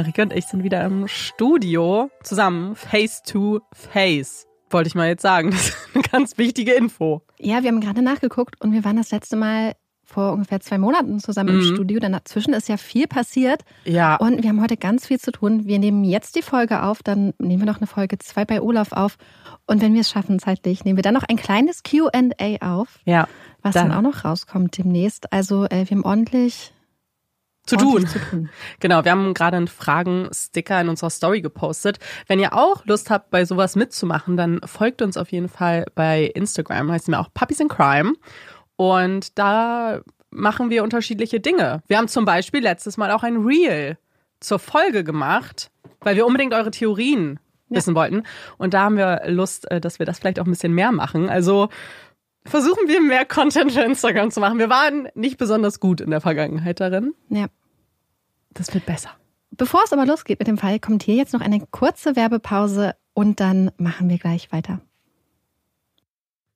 Marike und ich sind wieder im Studio zusammen, face to face. Wollte ich mal jetzt sagen. Das ist eine ganz wichtige Info. Ja, wir haben gerade nachgeguckt und wir waren das letzte Mal vor ungefähr zwei Monaten zusammen mhm. im Studio. Dann dazwischen ist ja viel passiert. Ja. Und wir haben heute ganz viel zu tun. Wir nehmen jetzt die Folge auf, dann nehmen wir noch eine Folge zwei bei Olaf auf. Und wenn wir es schaffen zeitlich, nehmen wir dann noch ein kleines QA auf. Ja. Was dann. dann auch noch rauskommt demnächst. Also äh, wir haben ordentlich zu tun. zu tun. Genau, wir haben gerade einen Fragen-Sticker in unserer Story gepostet. Wenn ihr auch Lust habt, bei sowas mitzumachen, dann folgt uns auf jeden Fall bei Instagram, heißt mir auch Puppies in Crime. Und da machen wir unterschiedliche Dinge. Wir haben zum Beispiel letztes Mal auch ein Reel zur Folge gemacht, weil wir unbedingt eure Theorien ja. wissen wollten. Und da haben wir Lust, äh, dass wir das vielleicht auch ein bisschen mehr machen. Also versuchen wir mehr Content für Instagram zu machen. Wir waren nicht besonders gut in der Vergangenheit darin. Ja. Das wird besser. Bevor es aber losgeht mit dem Fall, kommt hier jetzt noch eine kurze Werbepause und dann machen wir gleich weiter.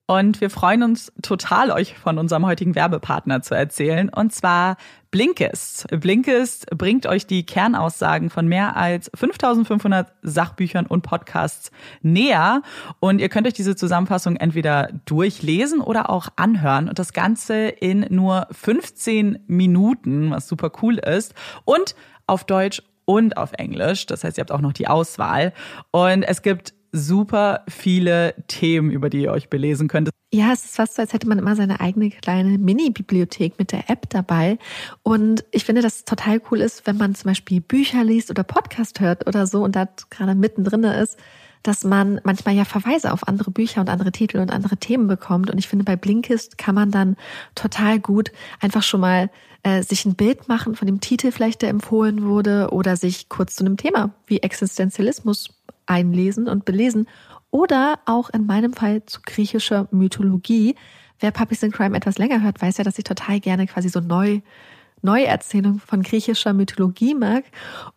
Und wir freuen uns total, euch von unserem heutigen Werbepartner zu erzählen. Und zwar Blinkist. Blinkist bringt euch die Kernaussagen von mehr als 5500 Sachbüchern und Podcasts näher. Und ihr könnt euch diese Zusammenfassung entweder durchlesen oder auch anhören. Und das Ganze in nur 15 Minuten, was super cool ist. Und auf Deutsch und auf Englisch. Das heißt, ihr habt auch noch die Auswahl. Und es gibt super viele Themen, über die ihr euch belesen könnt. Ja, es ist fast so, als hätte man immer seine eigene kleine Mini-Bibliothek mit der App dabei. Und ich finde, dass es total cool ist, wenn man zum Beispiel Bücher liest oder Podcast hört oder so und da gerade mittendrin ist, dass man manchmal ja Verweise auf andere Bücher und andere Titel und andere Themen bekommt. Und ich finde, bei Blinkist kann man dann total gut einfach schon mal äh, sich ein Bild machen von dem Titel vielleicht, der empfohlen wurde, oder sich kurz zu einem Thema wie Existenzialismus einlesen und belesen oder auch in meinem Fall zu griechischer Mythologie. Wer Puppies in Crime etwas länger hört, weiß ja, dass ich total gerne quasi so neu Neuerzählung von griechischer Mythologie mag.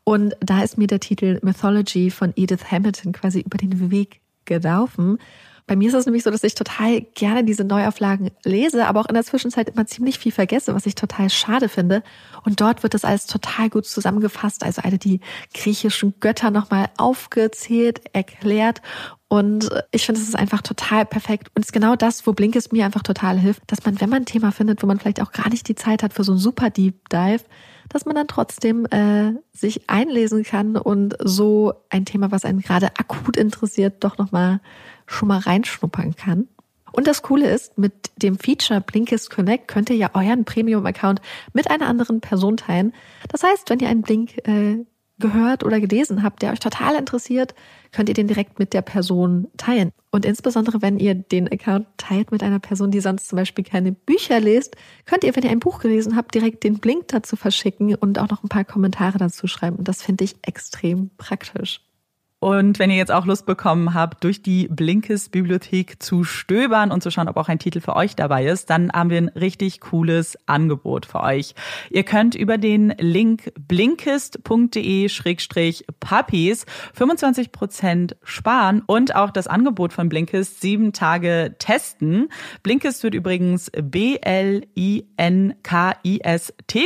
Und da ist mir der Titel Mythology von Edith Hamilton quasi über den Weg gelaufen. Bei mir ist es nämlich so, dass ich total gerne diese Neuauflagen lese, aber auch in der Zwischenzeit immer ziemlich viel vergesse, was ich total schade finde. Und dort wird das alles total gut zusammengefasst. Also alle die griechischen Götter nochmal aufgezählt, erklärt. Und ich finde, es ist einfach total perfekt. Und es ist genau das, wo Blinkist mir einfach total hilft, dass man, wenn man ein Thema findet, wo man vielleicht auch gar nicht die Zeit hat für so einen super Deep Dive, dass man dann trotzdem äh, sich einlesen kann und so ein Thema, was einen gerade akut interessiert, doch nochmal schon mal reinschnuppern kann. Und das Coole ist, mit dem Feature Blinkist Connect könnt ihr ja euren Premium-Account mit einer anderen Person teilen. Das heißt, wenn ihr einen Blink äh, gehört oder gelesen habt, der euch total interessiert, könnt ihr den direkt mit der Person teilen. Und insbesondere, wenn ihr den Account teilt mit einer Person, die sonst zum Beispiel keine Bücher liest, könnt ihr, wenn ihr ein Buch gelesen habt, direkt den Blink dazu verschicken und auch noch ein paar Kommentare dazu schreiben. Und das finde ich extrem praktisch. Und wenn ihr jetzt auch Lust bekommen habt, durch die Blinkist-Bibliothek zu stöbern und zu schauen, ob auch ein Titel für euch dabei ist, dann haben wir ein richtig cooles Angebot für euch. Ihr könnt über den Link blinkist.de-puppies 25% sparen und auch das Angebot von Blinkist sieben Tage testen. Blinkist wird übrigens B-L-I-N-K-I-S-T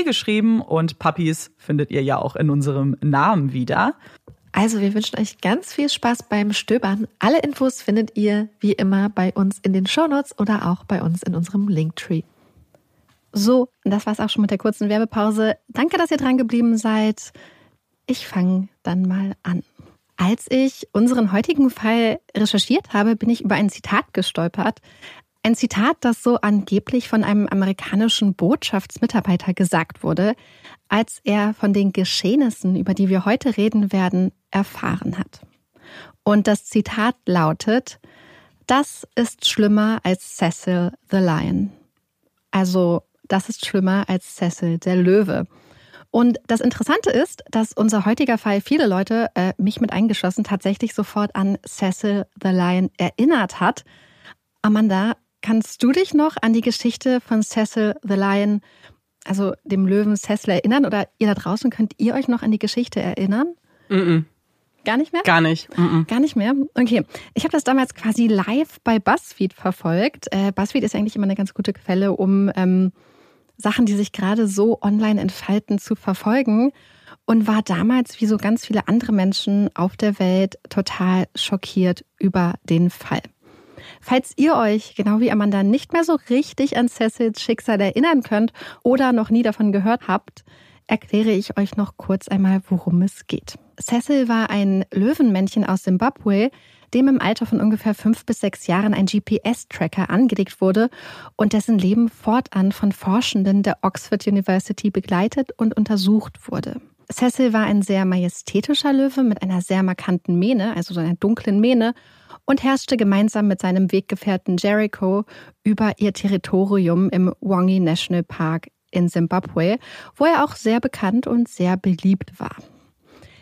geschrieben und Puppies findet ihr ja auch in unserem Namen wieder. Also wir wünschen euch ganz viel Spaß beim Stöbern. Alle Infos findet ihr wie immer bei uns in den Shownotes oder auch bei uns in unserem Linktree. So, das war's auch schon mit der kurzen Werbepause. Danke, dass ihr dran geblieben seid. Ich fange dann mal an. Als ich unseren heutigen Fall recherchiert habe, bin ich über ein Zitat gestolpert. Ein Zitat, das so angeblich von einem amerikanischen Botschaftsmitarbeiter gesagt wurde, als er von den Geschehnissen, über die wir heute reden werden, erfahren hat. Und das Zitat lautet, das ist schlimmer als Cecil the Lion. Also, das ist schlimmer als Cecil der Löwe. Und das Interessante ist, dass unser heutiger Fall viele Leute, äh, mich mit eingeschlossen, tatsächlich sofort an Cecil the Lion erinnert hat. Amanda, kannst du dich noch an die Geschichte von Cecil the Lion, also dem Löwen Cecil, erinnern? Oder ihr da draußen, könnt ihr euch noch an die Geschichte erinnern? Mm -mm. Gar nicht mehr? Gar nicht. Mm Gar nicht mehr? Okay. Ich habe das damals quasi live bei BuzzFeed verfolgt. Äh, BuzzFeed ist eigentlich immer eine ganz gute Quelle, um ähm, Sachen, die sich gerade so online entfalten, zu verfolgen. Und war damals, wie so ganz viele andere Menschen auf der Welt, total schockiert über den Fall. Falls ihr euch, genau wie Amanda, nicht mehr so richtig an Cecils Schicksal erinnern könnt oder noch nie davon gehört habt, erkläre ich euch noch kurz einmal, worum es geht. Cecil war ein Löwenmännchen aus Simbabwe, dem im Alter von ungefähr fünf bis sechs Jahren ein GPS-Tracker angelegt wurde und dessen Leben fortan von Forschenden der Oxford University begleitet und untersucht wurde. Cecil war ein sehr majestätischer Löwe mit einer sehr markanten Mähne, also so einer dunklen Mähne, und herrschte gemeinsam mit seinem Weggefährten Jericho über ihr Territorium im Wongi National Park in Simbabwe, wo er auch sehr bekannt und sehr beliebt war.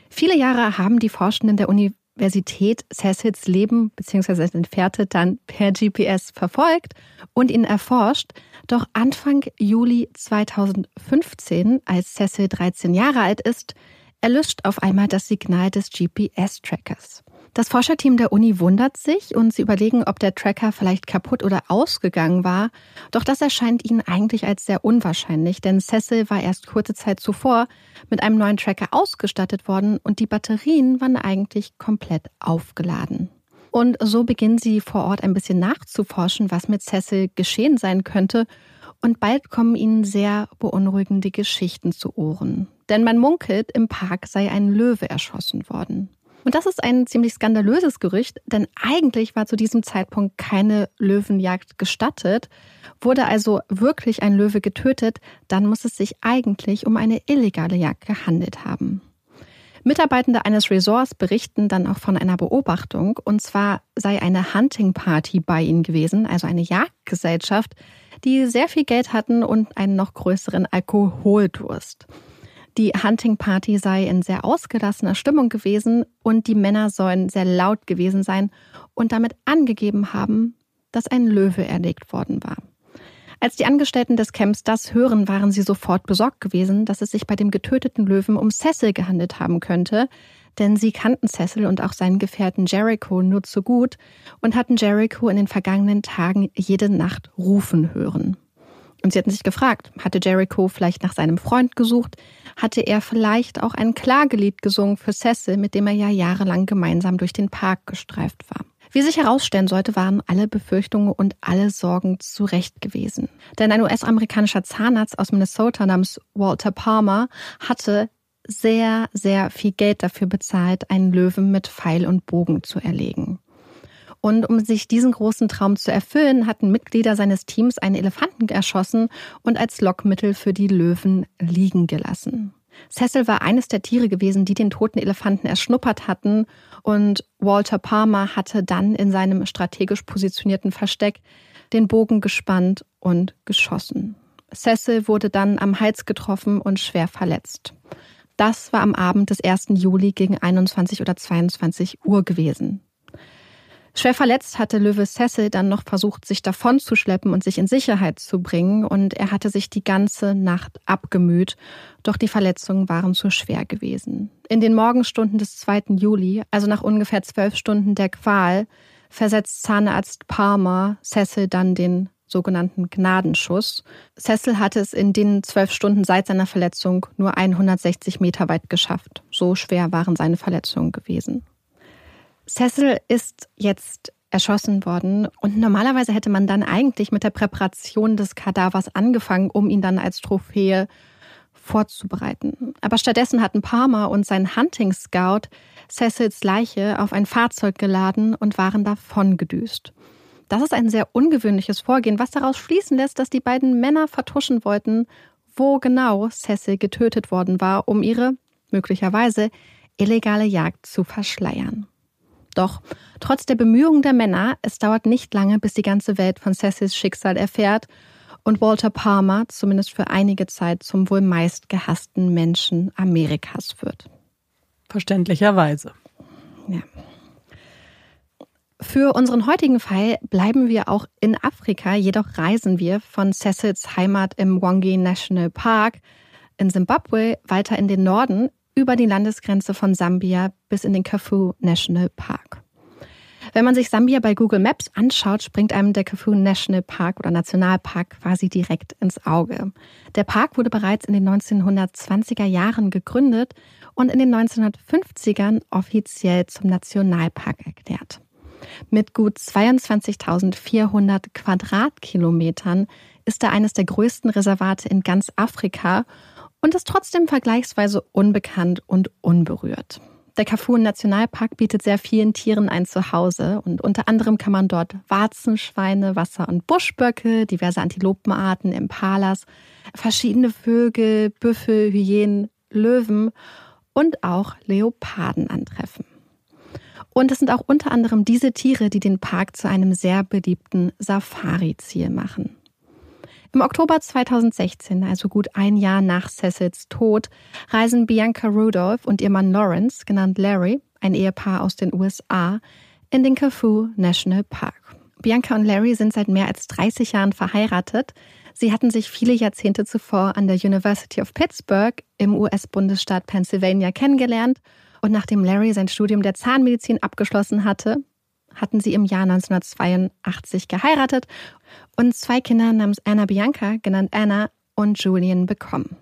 Viele Jahre haben die Forschenden der Universität Cecils Leben bzw. sein Fährte dann per GPS verfolgt und ihn erforscht. Doch Anfang Juli 2015, als Cecil 13 Jahre alt ist, erlischt auf einmal das Signal des GPS-Trackers. Das Forscherteam der Uni wundert sich und sie überlegen, ob der Tracker vielleicht kaputt oder ausgegangen war. Doch das erscheint ihnen eigentlich als sehr unwahrscheinlich, denn Cecil war erst kurze Zeit zuvor mit einem neuen Tracker ausgestattet worden und die Batterien waren eigentlich komplett aufgeladen. Und so beginnen sie vor Ort ein bisschen nachzuforschen, was mit Cecil geschehen sein könnte. Und bald kommen ihnen sehr beunruhigende Geschichten zu Ohren. Denn man munkelt, im Park sei ein Löwe erschossen worden. Und das ist ein ziemlich skandalöses Gerücht, denn eigentlich war zu diesem Zeitpunkt keine Löwenjagd gestattet. Wurde also wirklich ein Löwe getötet, dann muss es sich eigentlich um eine illegale Jagd gehandelt haben. Mitarbeitende eines Resorts berichten dann auch von einer Beobachtung, und zwar sei eine Hunting Party bei ihnen gewesen, also eine Jagdgesellschaft, die sehr viel Geld hatten und einen noch größeren Alkoholdurst. Die Hunting Party sei in sehr ausgelassener Stimmung gewesen und die Männer sollen sehr laut gewesen sein und damit angegeben haben, dass ein Löwe erlegt worden war. Als die Angestellten des Camps das hören, waren sie sofort besorgt gewesen, dass es sich bei dem getöteten Löwen um Cecil gehandelt haben könnte, denn sie kannten Cecil und auch seinen Gefährten Jericho nur zu gut und hatten Jericho in den vergangenen Tagen jede Nacht rufen hören. Und sie hatten sich gefragt, hatte Jericho vielleicht nach seinem Freund gesucht? Hatte er vielleicht auch ein Klagelied gesungen für Cecil, mit dem er ja jahrelang gemeinsam durch den Park gestreift war? Wie sich herausstellen sollte, waren alle Befürchtungen und alle Sorgen zurecht gewesen. Denn ein US-amerikanischer Zahnarzt aus Minnesota namens Walter Palmer hatte sehr, sehr viel Geld dafür bezahlt, einen Löwen mit Pfeil und Bogen zu erlegen. Und um sich diesen großen Traum zu erfüllen, hatten Mitglieder seines Teams einen Elefanten erschossen und als Lockmittel für die Löwen liegen gelassen. Cecil war eines der Tiere gewesen, die den toten Elefanten erschnuppert hatten und Walter Palmer hatte dann in seinem strategisch positionierten Versteck den Bogen gespannt und geschossen. Cecil wurde dann am Hals getroffen und schwer verletzt. Das war am Abend des 1. Juli gegen 21 oder 22 Uhr gewesen. Schwer verletzt hatte Löwe Cecil dann noch versucht, sich davon zu schleppen und sich in Sicherheit zu bringen, und er hatte sich die ganze Nacht abgemüht, doch die Verletzungen waren zu schwer gewesen. In den Morgenstunden des 2. Juli, also nach ungefähr zwölf Stunden der Qual, versetzt Zahnarzt Palmer Cecil dann den sogenannten Gnadenschuss. Cecil hatte es in den zwölf Stunden seit seiner Verletzung nur 160 Meter weit geschafft. So schwer waren seine Verletzungen gewesen. Cecil ist jetzt erschossen worden und normalerweise hätte man dann eigentlich mit der Präparation des Kadavers angefangen, um ihn dann als Trophäe vorzubereiten. Aber stattdessen hatten Palmer und sein Hunting Scout Cecils Leiche auf ein Fahrzeug geladen und waren davon gedüst. Das ist ein sehr ungewöhnliches Vorgehen, was daraus schließen lässt, dass die beiden Männer vertuschen wollten, wo genau Cecil getötet worden war, um ihre möglicherweise illegale Jagd zu verschleiern. Doch trotz der Bemühungen der Männer, es dauert nicht lange, bis die ganze Welt von Cecils Schicksal erfährt und Walter Palmer zumindest für einige Zeit zum wohl meistgehassten Menschen Amerikas wird. Verständlicherweise. Ja. Für unseren heutigen Fall bleiben wir auch in Afrika, jedoch reisen wir von Cecils Heimat im Wongi National Park in Simbabwe weiter in den Norden über die Landesgrenze von Sambia bis in den Kafue National Park. Wenn man sich Sambia bei Google Maps anschaut, springt einem der Kafue National Park oder Nationalpark quasi direkt ins Auge. Der Park wurde bereits in den 1920er Jahren gegründet und in den 1950ern offiziell zum Nationalpark erklärt. Mit gut 22.400 Quadratkilometern ist er eines der größten Reservate in ganz Afrika und ist trotzdem vergleichsweise unbekannt und unberührt. Der Kafuen Nationalpark bietet sehr vielen Tieren ein Zuhause und unter anderem kann man dort Warzen, Schweine, Wasser- und Buschböcke, diverse Antilopenarten, Impalas, verschiedene Vögel, Büffel, Hyänen, Löwen und auch Leoparden antreffen. Und es sind auch unter anderem diese Tiere, die den Park zu einem sehr beliebten Safari-Ziel machen. Im Oktober 2016, also gut ein Jahr nach Cecils Tod, reisen Bianca Rudolph und ihr Mann Lawrence, genannt Larry, ein Ehepaar aus den USA, in den Kafue National Park. Bianca und Larry sind seit mehr als 30 Jahren verheiratet. Sie hatten sich viele Jahrzehnte zuvor an der University of Pittsburgh im US-Bundesstaat Pennsylvania kennengelernt Und nachdem Larry sein Studium der Zahnmedizin abgeschlossen hatte, hatten sie im Jahr 1982 geheiratet und zwei Kinder namens Anna Bianca, genannt Anna, und Julian bekommen.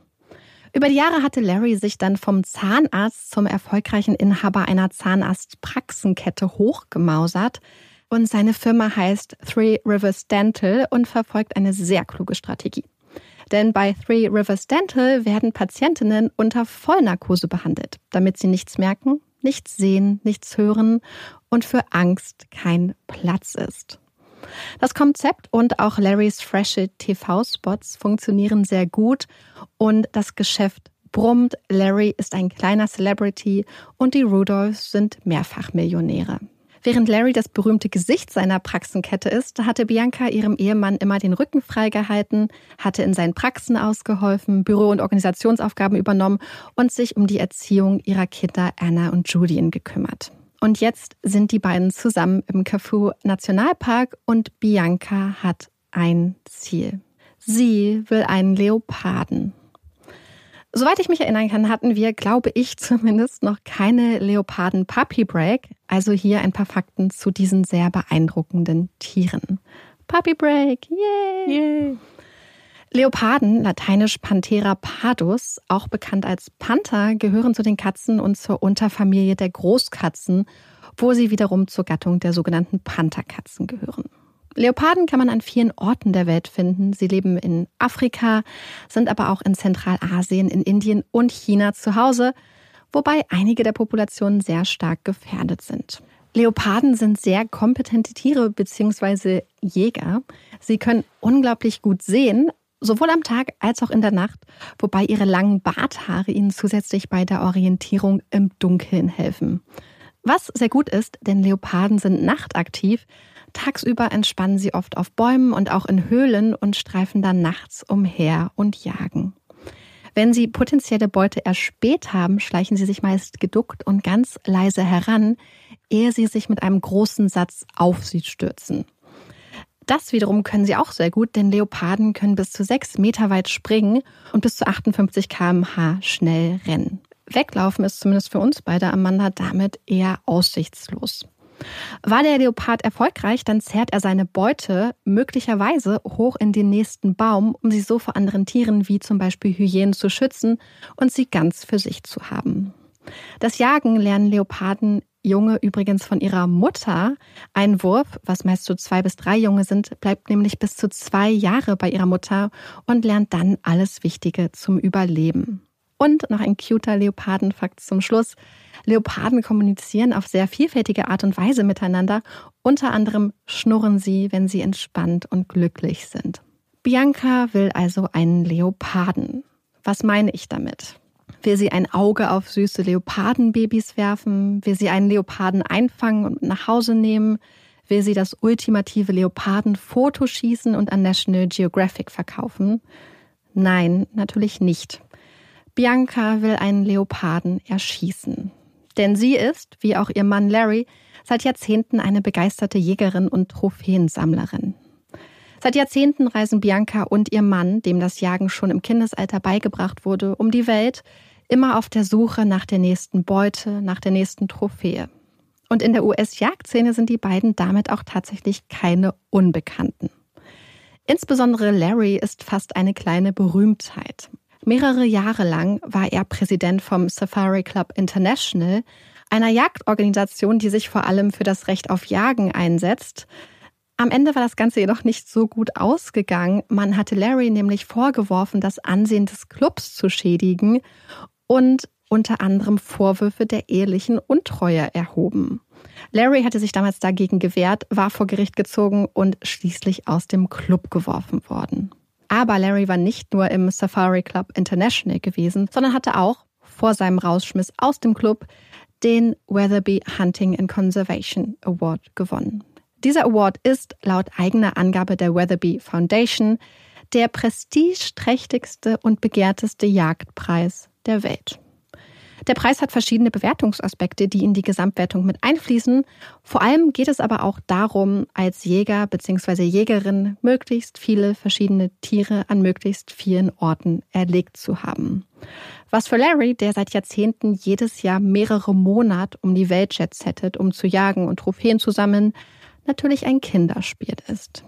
Über die Jahre hatte Larry sich dann vom Zahnarzt zum erfolgreichen Inhaber einer Zahnarztpraxenkette hochgemausert. Und seine Firma heißt Three Rivers Dental und verfolgt eine sehr kluge Strategie. Denn bei Three Rivers Dental werden Patientinnen unter Vollnarkose behandelt, damit sie nichts merken, nichts sehen, nichts hören und für Angst kein Platz ist. Das Konzept und auch Larrys frische TV-Spots funktionieren sehr gut und das Geschäft brummt. Larry ist ein kleiner Celebrity und die Rudolphs sind Mehrfachmillionäre. Während Larry das berühmte Gesicht seiner Praxenkette ist, hatte Bianca ihrem Ehemann immer den Rücken freigehalten, hatte in seinen Praxen ausgeholfen, Büro- und Organisationsaufgaben übernommen und sich um die Erziehung ihrer Kinder Anna und Julian gekümmert. Und jetzt sind die beiden zusammen im Cafu Nationalpark und Bianca hat ein Ziel. Sie will einen Leoparden. Soweit ich mich erinnern kann, hatten wir, glaube ich zumindest, noch keine Leoparden Puppy Break. Also hier ein paar Fakten zu diesen sehr beeindruckenden Tieren. Puppy Break, yay! yay. Leoparden, lateinisch Panthera pardus, auch bekannt als Panther, gehören zu den Katzen und zur Unterfamilie der Großkatzen, wo sie wiederum zur Gattung der sogenannten Pantherkatzen gehören. Leoparden kann man an vielen Orten der Welt finden. Sie leben in Afrika, sind aber auch in Zentralasien, in Indien und China zu Hause, wobei einige der Populationen sehr stark gefährdet sind. Leoparden sind sehr kompetente Tiere bzw. Jäger. Sie können unglaublich gut sehen, sowohl am Tag als auch in der Nacht, wobei ihre langen Barthaare ihnen zusätzlich bei der Orientierung im Dunkeln helfen. Was sehr gut ist, denn Leoparden sind nachtaktiv, Tagsüber entspannen sie oft auf Bäumen und auch in Höhlen und streifen dann nachts umher und jagen. Wenn sie potenzielle Beute erspäht haben, schleichen sie sich meist geduckt und ganz leise heran, ehe sie sich mit einem großen Satz auf sie stürzen. Das wiederum können sie auch sehr gut, denn Leoparden können bis zu sechs Meter weit springen und bis zu 58 kmh schnell rennen. Weglaufen ist zumindest für uns beide Amanda damit eher aussichtslos. War der Leopard erfolgreich, dann zerrt er seine Beute möglicherweise hoch in den nächsten Baum, um sie so vor anderen Tieren wie zum Beispiel Hyänen zu schützen und sie ganz für sich zu haben. Das Jagen lernen Leoparden Junge übrigens von ihrer Mutter. Ein Wurf, was meist so zwei bis drei Junge sind, bleibt nämlich bis zu zwei Jahre bei ihrer Mutter und lernt dann alles Wichtige zum Überleben. Und noch ein cuter Leopardenfakt zum Schluss. Leoparden kommunizieren auf sehr vielfältige Art und Weise miteinander. Unter anderem schnurren sie, wenn sie entspannt und glücklich sind. Bianca will also einen Leoparden. Was meine ich damit? Will sie ein Auge auf süße Leopardenbabys werfen? Will sie einen Leoparden einfangen und nach Hause nehmen? Will sie das ultimative Leopardenfoto schießen und an National Geographic verkaufen? Nein, natürlich nicht. Bianca will einen Leoparden erschießen. Denn sie ist, wie auch ihr Mann Larry, seit Jahrzehnten eine begeisterte Jägerin und Trophäensammlerin. Seit Jahrzehnten reisen Bianca und ihr Mann, dem das Jagen schon im Kindesalter beigebracht wurde, um die Welt, immer auf der Suche nach der nächsten Beute, nach der nächsten Trophäe. Und in der US-Jagdszene sind die beiden damit auch tatsächlich keine Unbekannten. Insbesondere Larry ist fast eine kleine Berühmtheit. Mehrere Jahre lang war er Präsident vom Safari Club International, einer Jagdorganisation, die sich vor allem für das Recht auf Jagen einsetzt. Am Ende war das Ganze jedoch nicht so gut ausgegangen. Man hatte Larry nämlich vorgeworfen, das Ansehen des Clubs zu schädigen und unter anderem Vorwürfe der ehelichen Untreue erhoben. Larry hatte sich damals dagegen gewehrt, war vor Gericht gezogen und schließlich aus dem Club geworfen worden. Aber Larry war nicht nur im Safari Club International gewesen, sondern hatte auch vor seinem Rausschmiss aus dem Club den Weatherby Hunting and Conservation Award gewonnen. Dieser Award ist laut eigener Angabe der Weatherby Foundation der prestigeträchtigste und begehrteste Jagdpreis der Welt. Der Preis hat verschiedene Bewertungsaspekte, die in die Gesamtwertung mit einfließen. Vor allem geht es aber auch darum, als Jäger bzw. Jägerin möglichst viele verschiedene Tiere an möglichst vielen Orten erlegt zu haben. Was für Larry, der seit Jahrzehnten jedes Jahr mehrere Monate um die Welt jetsettet, um zu jagen und Trophäen zu sammeln, natürlich ein Kinderspiel ist.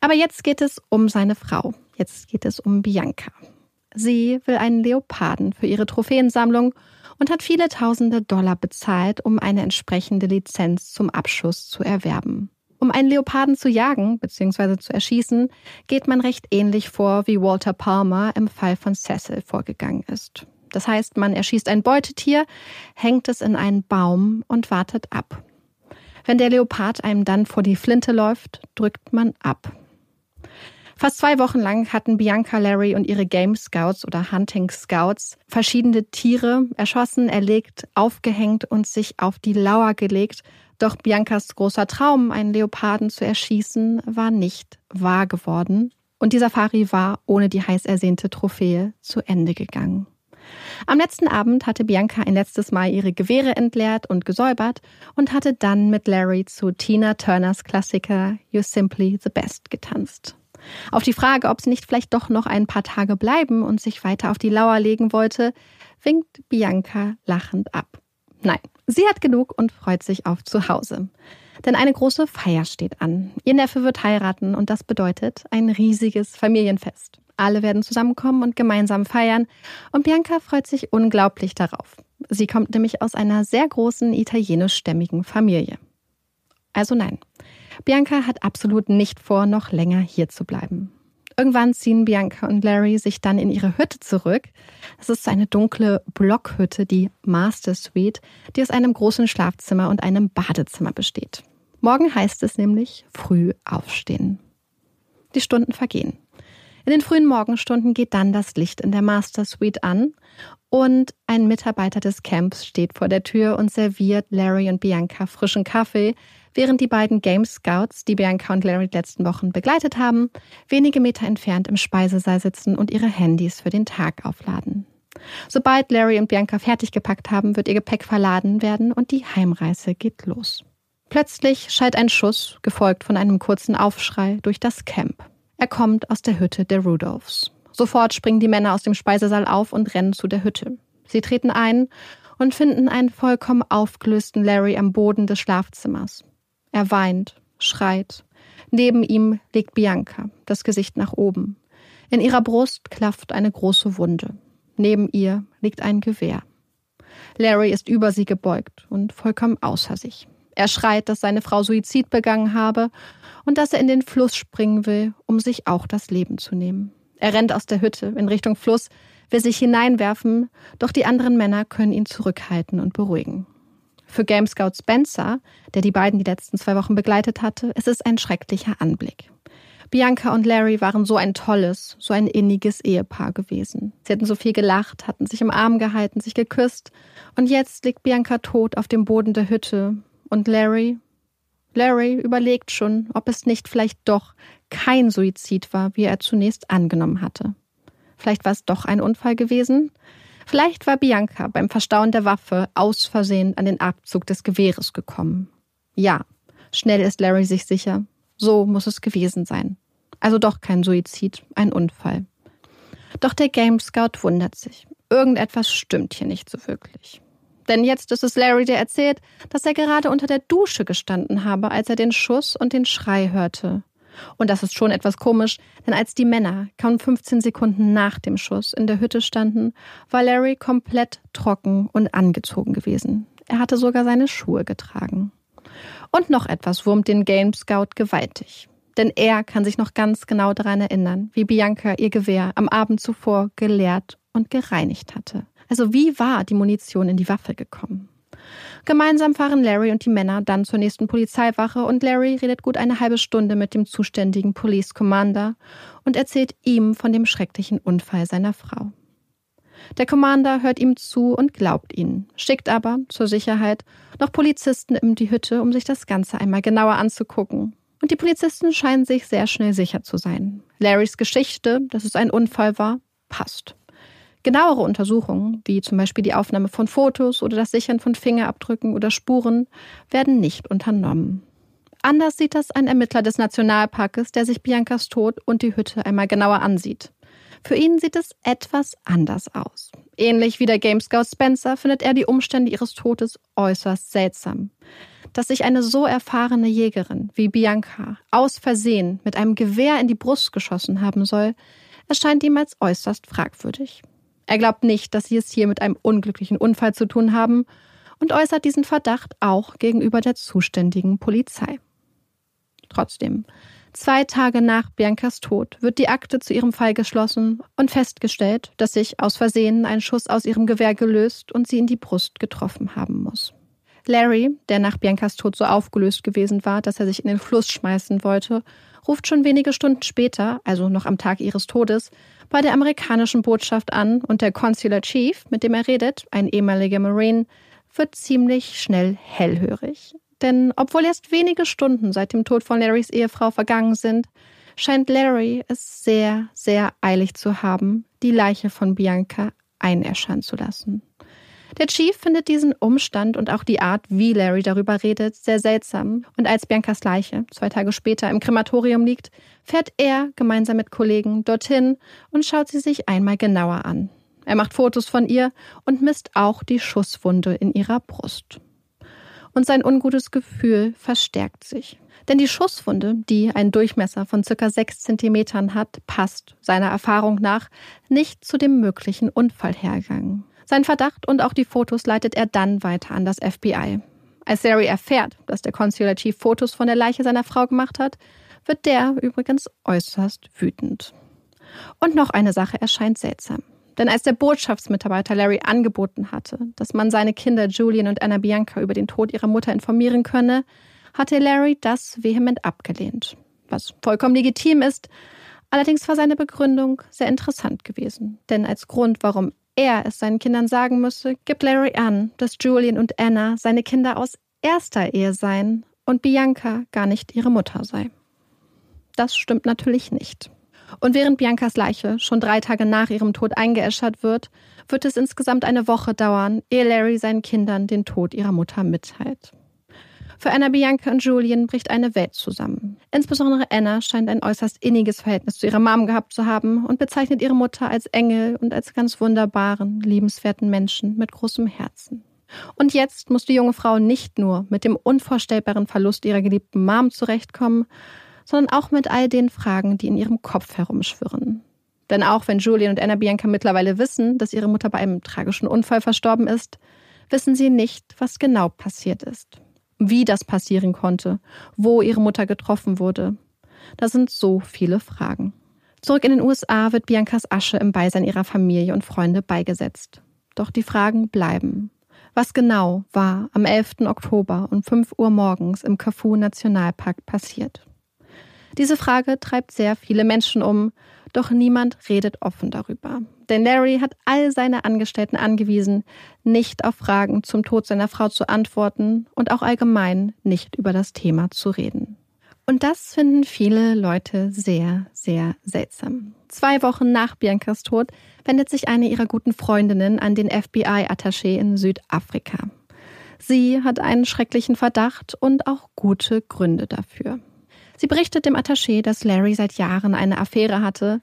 Aber jetzt geht es um seine Frau. Jetzt geht es um Bianca. Sie will einen Leoparden für ihre Trophäensammlung und hat viele tausende Dollar bezahlt, um eine entsprechende Lizenz zum Abschuss zu erwerben. Um einen Leoparden zu jagen bzw. zu erschießen, geht man recht ähnlich vor, wie Walter Palmer im Fall von Cecil vorgegangen ist. Das heißt, man erschießt ein Beutetier, hängt es in einen Baum und wartet ab. Wenn der Leopard einem dann vor die Flinte läuft, drückt man ab. Fast zwei Wochen lang hatten Bianca Larry und ihre Game Scouts oder Hunting Scouts verschiedene Tiere erschossen, erlegt, aufgehängt und sich auf die Lauer gelegt. Doch Biancas großer Traum, einen Leoparden zu erschießen, war nicht wahr geworden. Und die Safari war ohne die heiß ersehnte Trophäe zu Ende gegangen. Am letzten Abend hatte Bianca ein letztes Mal ihre Gewehre entleert und gesäubert und hatte dann mit Larry zu Tina Turners Klassiker You're Simply the Best getanzt. Auf die Frage, ob sie nicht vielleicht doch noch ein paar Tage bleiben und sich weiter auf die Lauer legen wollte, winkt Bianca lachend ab. Nein, sie hat genug und freut sich auf Zuhause. Denn eine große Feier steht an. Ihr Neffe wird heiraten und das bedeutet ein riesiges Familienfest. Alle werden zusammenkommen und gemeinsam feiern und Bianca freut sich unglaublich darauf. Sie kommt nämlich aus einer sehr großen italienischstämmigen Familie. Also nein, Bianca hat absolut nicht vor, noch länger hier zu bleiben. Irgendwann ziehen Bianca und Larry sich dann in ihre Hütte zurück. Es ist eine dunkle Blockhütte, die Master Suite, die aus einem großen Schlafzimmer und einem Badezimmer besteht. Morgen heißt es nämlich früh aufstehen. Die Stunden vergehen. In den frühen Morgenstunden geht dann das Licht in der Master Suite an und ein Mitarbeiter des Camps steht vor der Tür und serviert Larry und Bianca frischen Kaffee, während die beiden Game Scouts, die Bianca und Larry die letzten Wochen begleitet haben, wenige Meter entfernt im Speisesaal sitzen und ihre Handys für den Tag aufladen. Sobald Larry und Bianca fertig gepackt haben, wird ihr Gepäck verladen werden und die Heimreise geht los. Plötzlich schallt ein Schuss, gefolgt von einem kurzen Aufschrei, durch das Camp. Er kommt aus der Hütte der Rudolphs. Sofort springen die Männer aus dem Speisesaal auf und rennen zu der Hütte. Sie treten ein und finden einen vollkommen aufgelösten Larry am Boden des Schlafzimmers. Er weint, schreit. Neben ihm liegt Bianca, das Gesicht nach oben. In ihrer Brust klafft eine große Wunde. Neben ihr liegt ein Gewehr. Larry ist über sie gebeugt und vollkommen außer sich. Er schreit, dass seine Frau Suizid begangen habe und dass er in den Fluss springen will, um sich auch das Leben zu nehmen. Er rennt aus der Hütte in Richtung Fluss, will sich hineinwerfen, doch die anderen Männer können ihn zurückhalten und beruhigen. Für Game Scout Spencer, der die beiden die letzten zwei Wochen begleitet hatte, ist es ein schrecklicher Anblick. Bianca und Larry waren so ein tolles, so ein inniges Ehepaar gewesen. Sie hatten so viel gelacht, hatten sich im Arm gehalten, sich geküsst. Und jetzt liegt Bianca tot auf dem Boden der Hütte. Und Larry? Larry überlegt schon, ob es nicht vielleicht doch kein Suizid war, wie er zunächst angenommen hatte. Vielleicht war es doch ein Unfall gewesen? Vielleicht war Bianca beim Verstauen der Waffe aus Versehen an den Abzug des Gewehres gekommen. Ja, schnell ist Larry sich sicher. So muss es gewesen sein. Also doch kein Suizid, ein Unfall. Doch der Game Scout wundert sich. Irgendetwas stimmt hier nicht so wirklich. Denn jetzt ist es Larry, der erzählt, dass er gerade unter der Dusche gestanden habe, als er den Schuss und den Schrei hörte. Und das ist schon etwas komisch, denn als die Männer kaum 15 Sekunden nach dem Schuss in der Hütte standen, war Larry komplett trocken und angezogen gewesen. Er hatte sogar seine Schuhe getragen. Und noch etwas wurmt den Game Scout gewaltig. Denn er kann sich noch ganz genau daran erinnern, wie Bianca ihr Gewehr am Abend zuvor geleert und gereinigt hatte. Also wie war die Munition in die Waffe gekommen? Gemeinsam fahren Larry und die Männer dann zur nächsten Polizeiwache und Larry redet gut eine halbe Stunde mit dem zuständigen Police Commander und erzählt ihm von dem schrecklichen Unfall seiner Frau. Der Commander hört ihm zu und glaubt ihn, schickt aber zur Sicherheit noch Polizisten in die Hütte, um sich das Ganze einmal genauer anzugucken. Und die Polizisten scheinen sich sehr schnell sicher zu sein. Larrys Geschichte, dass es ein Unfall war, passt. Genauere Untersuchungen, wie zum Beispiel die Aufnahme von Fotos oder das Sichern von Fingerabdrücken oder Spuren, werden nicht unternommen. Anders sieht das ein Ermittler des Nationalparkes, der sich Biancas Tod und die Hütte einmal genauer ansieht. Für ihn sieht es etwas anders aus. Ähnlich wie der Game Scout Spencer findet er die Umstände ihres Todes äußerst seltsam. Dass sich eine so erfahrene Jägerin wie Bianca aus Versehen mit einem Gewehr in die Brust geschossen haben soll, erscheint ihm als äußerst fragwürdig. Er glaubt nicht, dass sie es hier mit einem unglücklichen Unfall zu tun haben und äußert diesen Verdacht auch gegenüber der zuständigen Polizei. Trotzdem, zwei Tage nach Biancas Tod wird die Akte zu ihrem Fall geschlossen und festgestellt, dass sich aus Versehen ein Schuss aus ihrem Gewehr gelöst und sie in die Brust getroffen haben muss. Larry, der nach Biancas Tod so aufgelöst gewesen war, dass er sich in den Fluss schmeißen wollte, ruft schon wenige Stunden später, also noch am Tag ihres Todes, bei der amerikanischen Botschaft an und der Consular Chief, mit dem er redet, ein ehemaliger Marine, wird ziemlich schnell hellhörig. Denn obwohl erst wenige Stunden seit dem Tod von Larrys Ehefrau vergangen sind, scheint Larry es sehr, sehr eilig zu haben, die Leiche von Bianca einäschern zu lassen. Der Chief findet diesen Umstand und auch die Art, wie Larry darüber redet, sehr seltsam. Und als Biancas Leiche zwei Tage später im Krematorium liegt, fährt er gemeinsam mit Kollegen dorthin und schaut sie sich einmal genauer an. Er macht Fotos von ihr und misst auch die Schusswunde in ihrer Brust. Und sein ungutes Gefühl verstärkt sich. Denn die Schusswunde, die einen Durchmesser von circa sechs Zentimetern hat, passt seiner Erfahrung nach nicht zu dem möglichen Unfallhergang. Sein Verdacht und auch die Fotos leitet er dann weiter an das FBI. Als Larry erfährt, dass der Consular Chief Fotos von der Leiche seiner Frau gemacht hat, wird der übrigens äußerst wütend. Und noch eine Sache erscheint seltsam. Denn als der Botschaftsmitarbeiter Larry angeboten hatte, dass man seine Kinder Julian und Anna Bianca über den Tod ihrer Mutter informieren könne, hatte Larry das vehement abgelehnt. Was vollkommen legitim ist, allerdings war seine Begründung sehr interessant gewesen. Denn als Grund, warum er es seinen Kindern sagen müsse, gibt Larry an, dass Julian und Anna seine Kinder aus erster Ehe seien und Bianca gar nicht ihre Mutter sei. Das stimmt natürlich nicht. Und während Biancas Leiche schon drei Tage nach ihrem Tod eingeäschert wird, wird es insgesamt eine Woche dauern, ehe Larry seinen Kindern den Tod ihrer Mutter mitteilt. Für Anna Bianca und Julian bricht eine Welt zusammen. Insbesondere Anna scheint ein äußerst inniges Verhältnis zu ihrer Mom gehabt zu haben und bezeichnet ihre Mutter als Engel und als ganz wunderbaren, liebenswerten Menschen mit großem Herzen. Und jetzt muss die junge Frau nicht nur mit dem unvorstellbaren Verlust ihrer geliebten Mom zurechtkommen, sondern auch mit all den Fragen, die in ihrem Kopf herumschwirren. Denn auch wenn Julian und Anna Bianca mittlerweile wissen, dass ihre Mutter bei einem tragischen Unfall verstorben ist, wissen sie nicht, was genau passiert ist wie das passieren konnte, wo ihre Mutter getroffen wurde. Da sind so viele Fragen. Zurück in den USA wird Biancas Asche im Beisein ihrer Familie und Freunde beigesetzt. Doch die Fragen bleiben. Was genau war am 11. Oktober um 5 Uhr morgens im Kafue Nationalpark passiert? Diese Frage treibt sehr viele Menschen um, doch niemand redet offen darüber. Denn Larry hat all seine Angestellten angewiesen, nicht auf Fragen zum Tod seiner Frau zu antworten und auch allgemein nicht über das Thema zu reden. Und das finden viele Leute sehr, sehr seltsam. Zwei Wochen nach Biancas Tod wendet sich eine ihrer guten Freundinnen an den FBI-Attaché in Südafrika. Sie hat einen schrecklichen Verdacht und auch gute Gründe dafür. Sie berichtet dem Attaché, dass Larry seit Jahren eine Affäre hatte,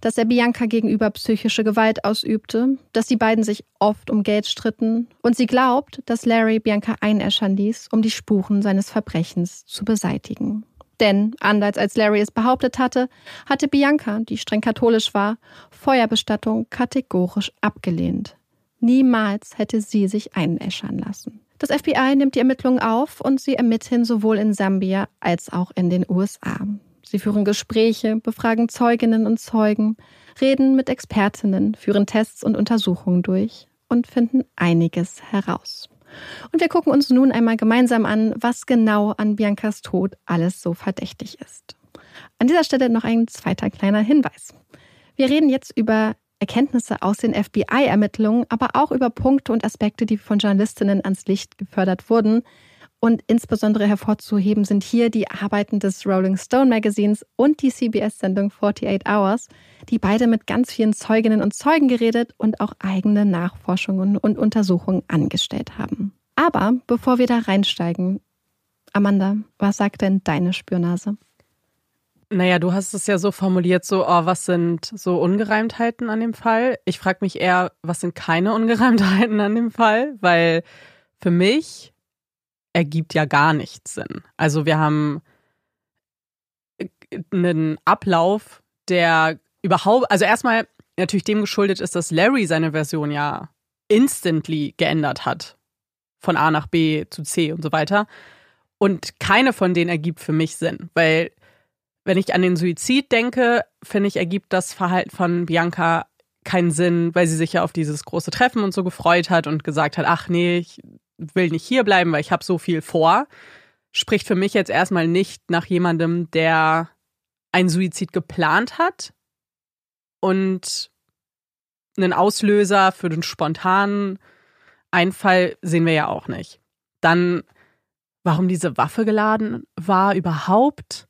dass er Bianca gegenüber psychische Gewalt ausübte, dass die beiden sich oft um Geld stritten und sie glaubt, dass Larry Bianca einäschern ließ, um die Spuren seines Verbrechens zu beseitigen. Denn, anders als Larry es behauptet hatte, hatte Bianca, die streng katholisch war, Feuerbestattung kategorisch abgelehnt. Niemals hätte sie sich einäschern lassen. Das FBI nimmt die Ermittlungen auf und sie ermitteln sowohl in Sambia als auch in den USA. Sie führen Gespräche, befragen Zeuginnen und Zeugen, reden mit Expertinnen, führen Tests und Untersuchungen durch und finden einiges heraus. Und wir gucken uns nun einmal gemeinsam an, was genau an Biancas Tod alles so verdächtig ist. An dieser Stelle noch ein zweiter kleiner Hinweis. Wir reden jetzt über Erkenntnisse aus den FBI-Ermittlungen, aber auch über Punkte und Aspekte, die von Journalistinnen ans Licht gefördert wurden. Und insbesondere hervorzuheben sind hier die Arbeiten des Rolling Stone Magazins und die CBS-Sendung 48 Hours, die beide mit ganz vielen Zeuginnen und Zeugen geredet und auch eigene Nachforschungen und Untersuchungen angestellt haben. Aber bevor wir da reinsteigen, Amanda, was sagt denn deine Spürnase? Naja, du hast es ja so formuliert, so, oh, was sind so Ungereimtheiten an dem Fall? Ich frage mich eher, was sind keine Ungereimtheiten an dem Fall? Weil für mich ergibt ja gar nichts Sinn. Also wir haben einen Ablauf, der überhaupt, also erstmal natürlich dem geschuldet ist, dass Larry seine Version ja instantly geändert hat. Von A nach B zu C und so weiter. Und keine von denen ergibt für mich Sinn, weil wenn ich an den Suizid denke, finde ich, ergibt das Verhalten von Bianca keinen Sinn, weil sie sich ja auf dieses große Treffen und so gefreut hat und gesagt hat, ach nee, ich will nicht hier bleiben, weil ich habe so viel vor. Spricht für mich jetzt erstmal nicht nach jemandem, der einen Suizid geplant hat und einen Auslöser für den spontanen Einfall sehen wir ja auch nicht. Dann, warum diese Waffe geladen war überhaupt,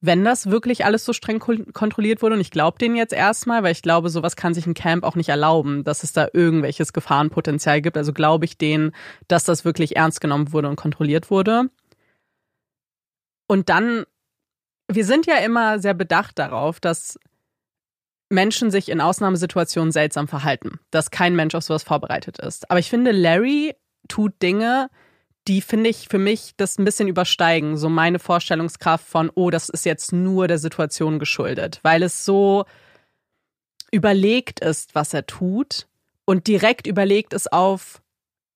wenn das wirklich alles so streng kontrolliert wurde, und ich glaube denen jetzt erstmal, weil ich glaube, sowas kann sich ein Camp auch nicht erlauben, dass es da irgendwelches Gefahrenpotenzial gibt. Also glaube ich denen, dass das wirklich ernst genommen wurde und kontrolliert wurde. Und dann, wir sind ja immer sehr bedacht darauf, dass Menschen sich in Ausnahmesituationen seltsam verhalten, dass kein Mensch auf sowas vorbereitet ist. Aber ich finde, Larry tut Dinge, die finde ich für mich das ein bisschen übersteigen, so meine Vorstellungskraft von, oh, das ist jetzt nur der Situation geschuldet, weil es so überlegt ist, was er tut und direkt überlegt ist auf,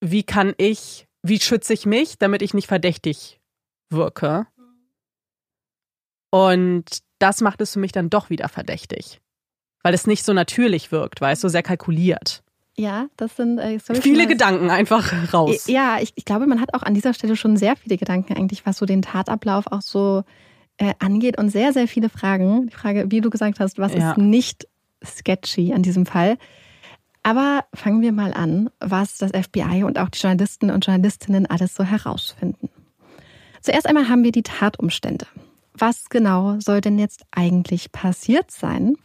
wie kann ich, wie schütze ich mich, damit ich nicht verdächtig wirke. Und das macht es für mich dann doch wieder verdächtig, weil es nicht so natürlich wirkt, weil es so sehr kalkuliert. Ja, das sind äh, viele Gedanken einfach raus. Ja, ich, ich, glaube, man hat auch an dieser Stelle schon sehr viele Gedanken eigentlich, was so den Tatablauf auch so äh, angeht und sehr, sehr viele Fragen. Die Frage, wie du gesagt hast, was ja. ist nicht sketchy an diesem Fall? Aber fangen wir mal an, was das FBI und auch die Journalisten und Journalistinnen alles so herausfinden. Zuerst einmal haben wir die Tatumstände. Was genau soll denn jetzt eigentlich passiert sein?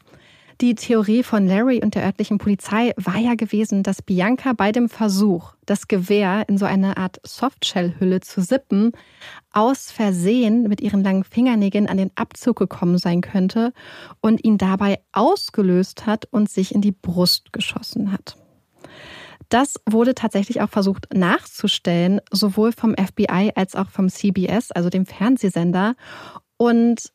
Die Theorie von Larry und der örtlichen Polizei war ja gewesen, dass Bianca bei dem Versuch, das Gewehr in so eine Art Softshell-Hülle zu sippen, aus Versehen mit ihren langen Fingernägeln an den Abzug gekommen sein könnte und ihn dabei ausgelöst hat und sich in die Brust geschossen hat. Das wurde tatsächlich auch versucht nachzustellen, sowohl vom FBI als auch vom CBS, also dem Fernsehsender. Und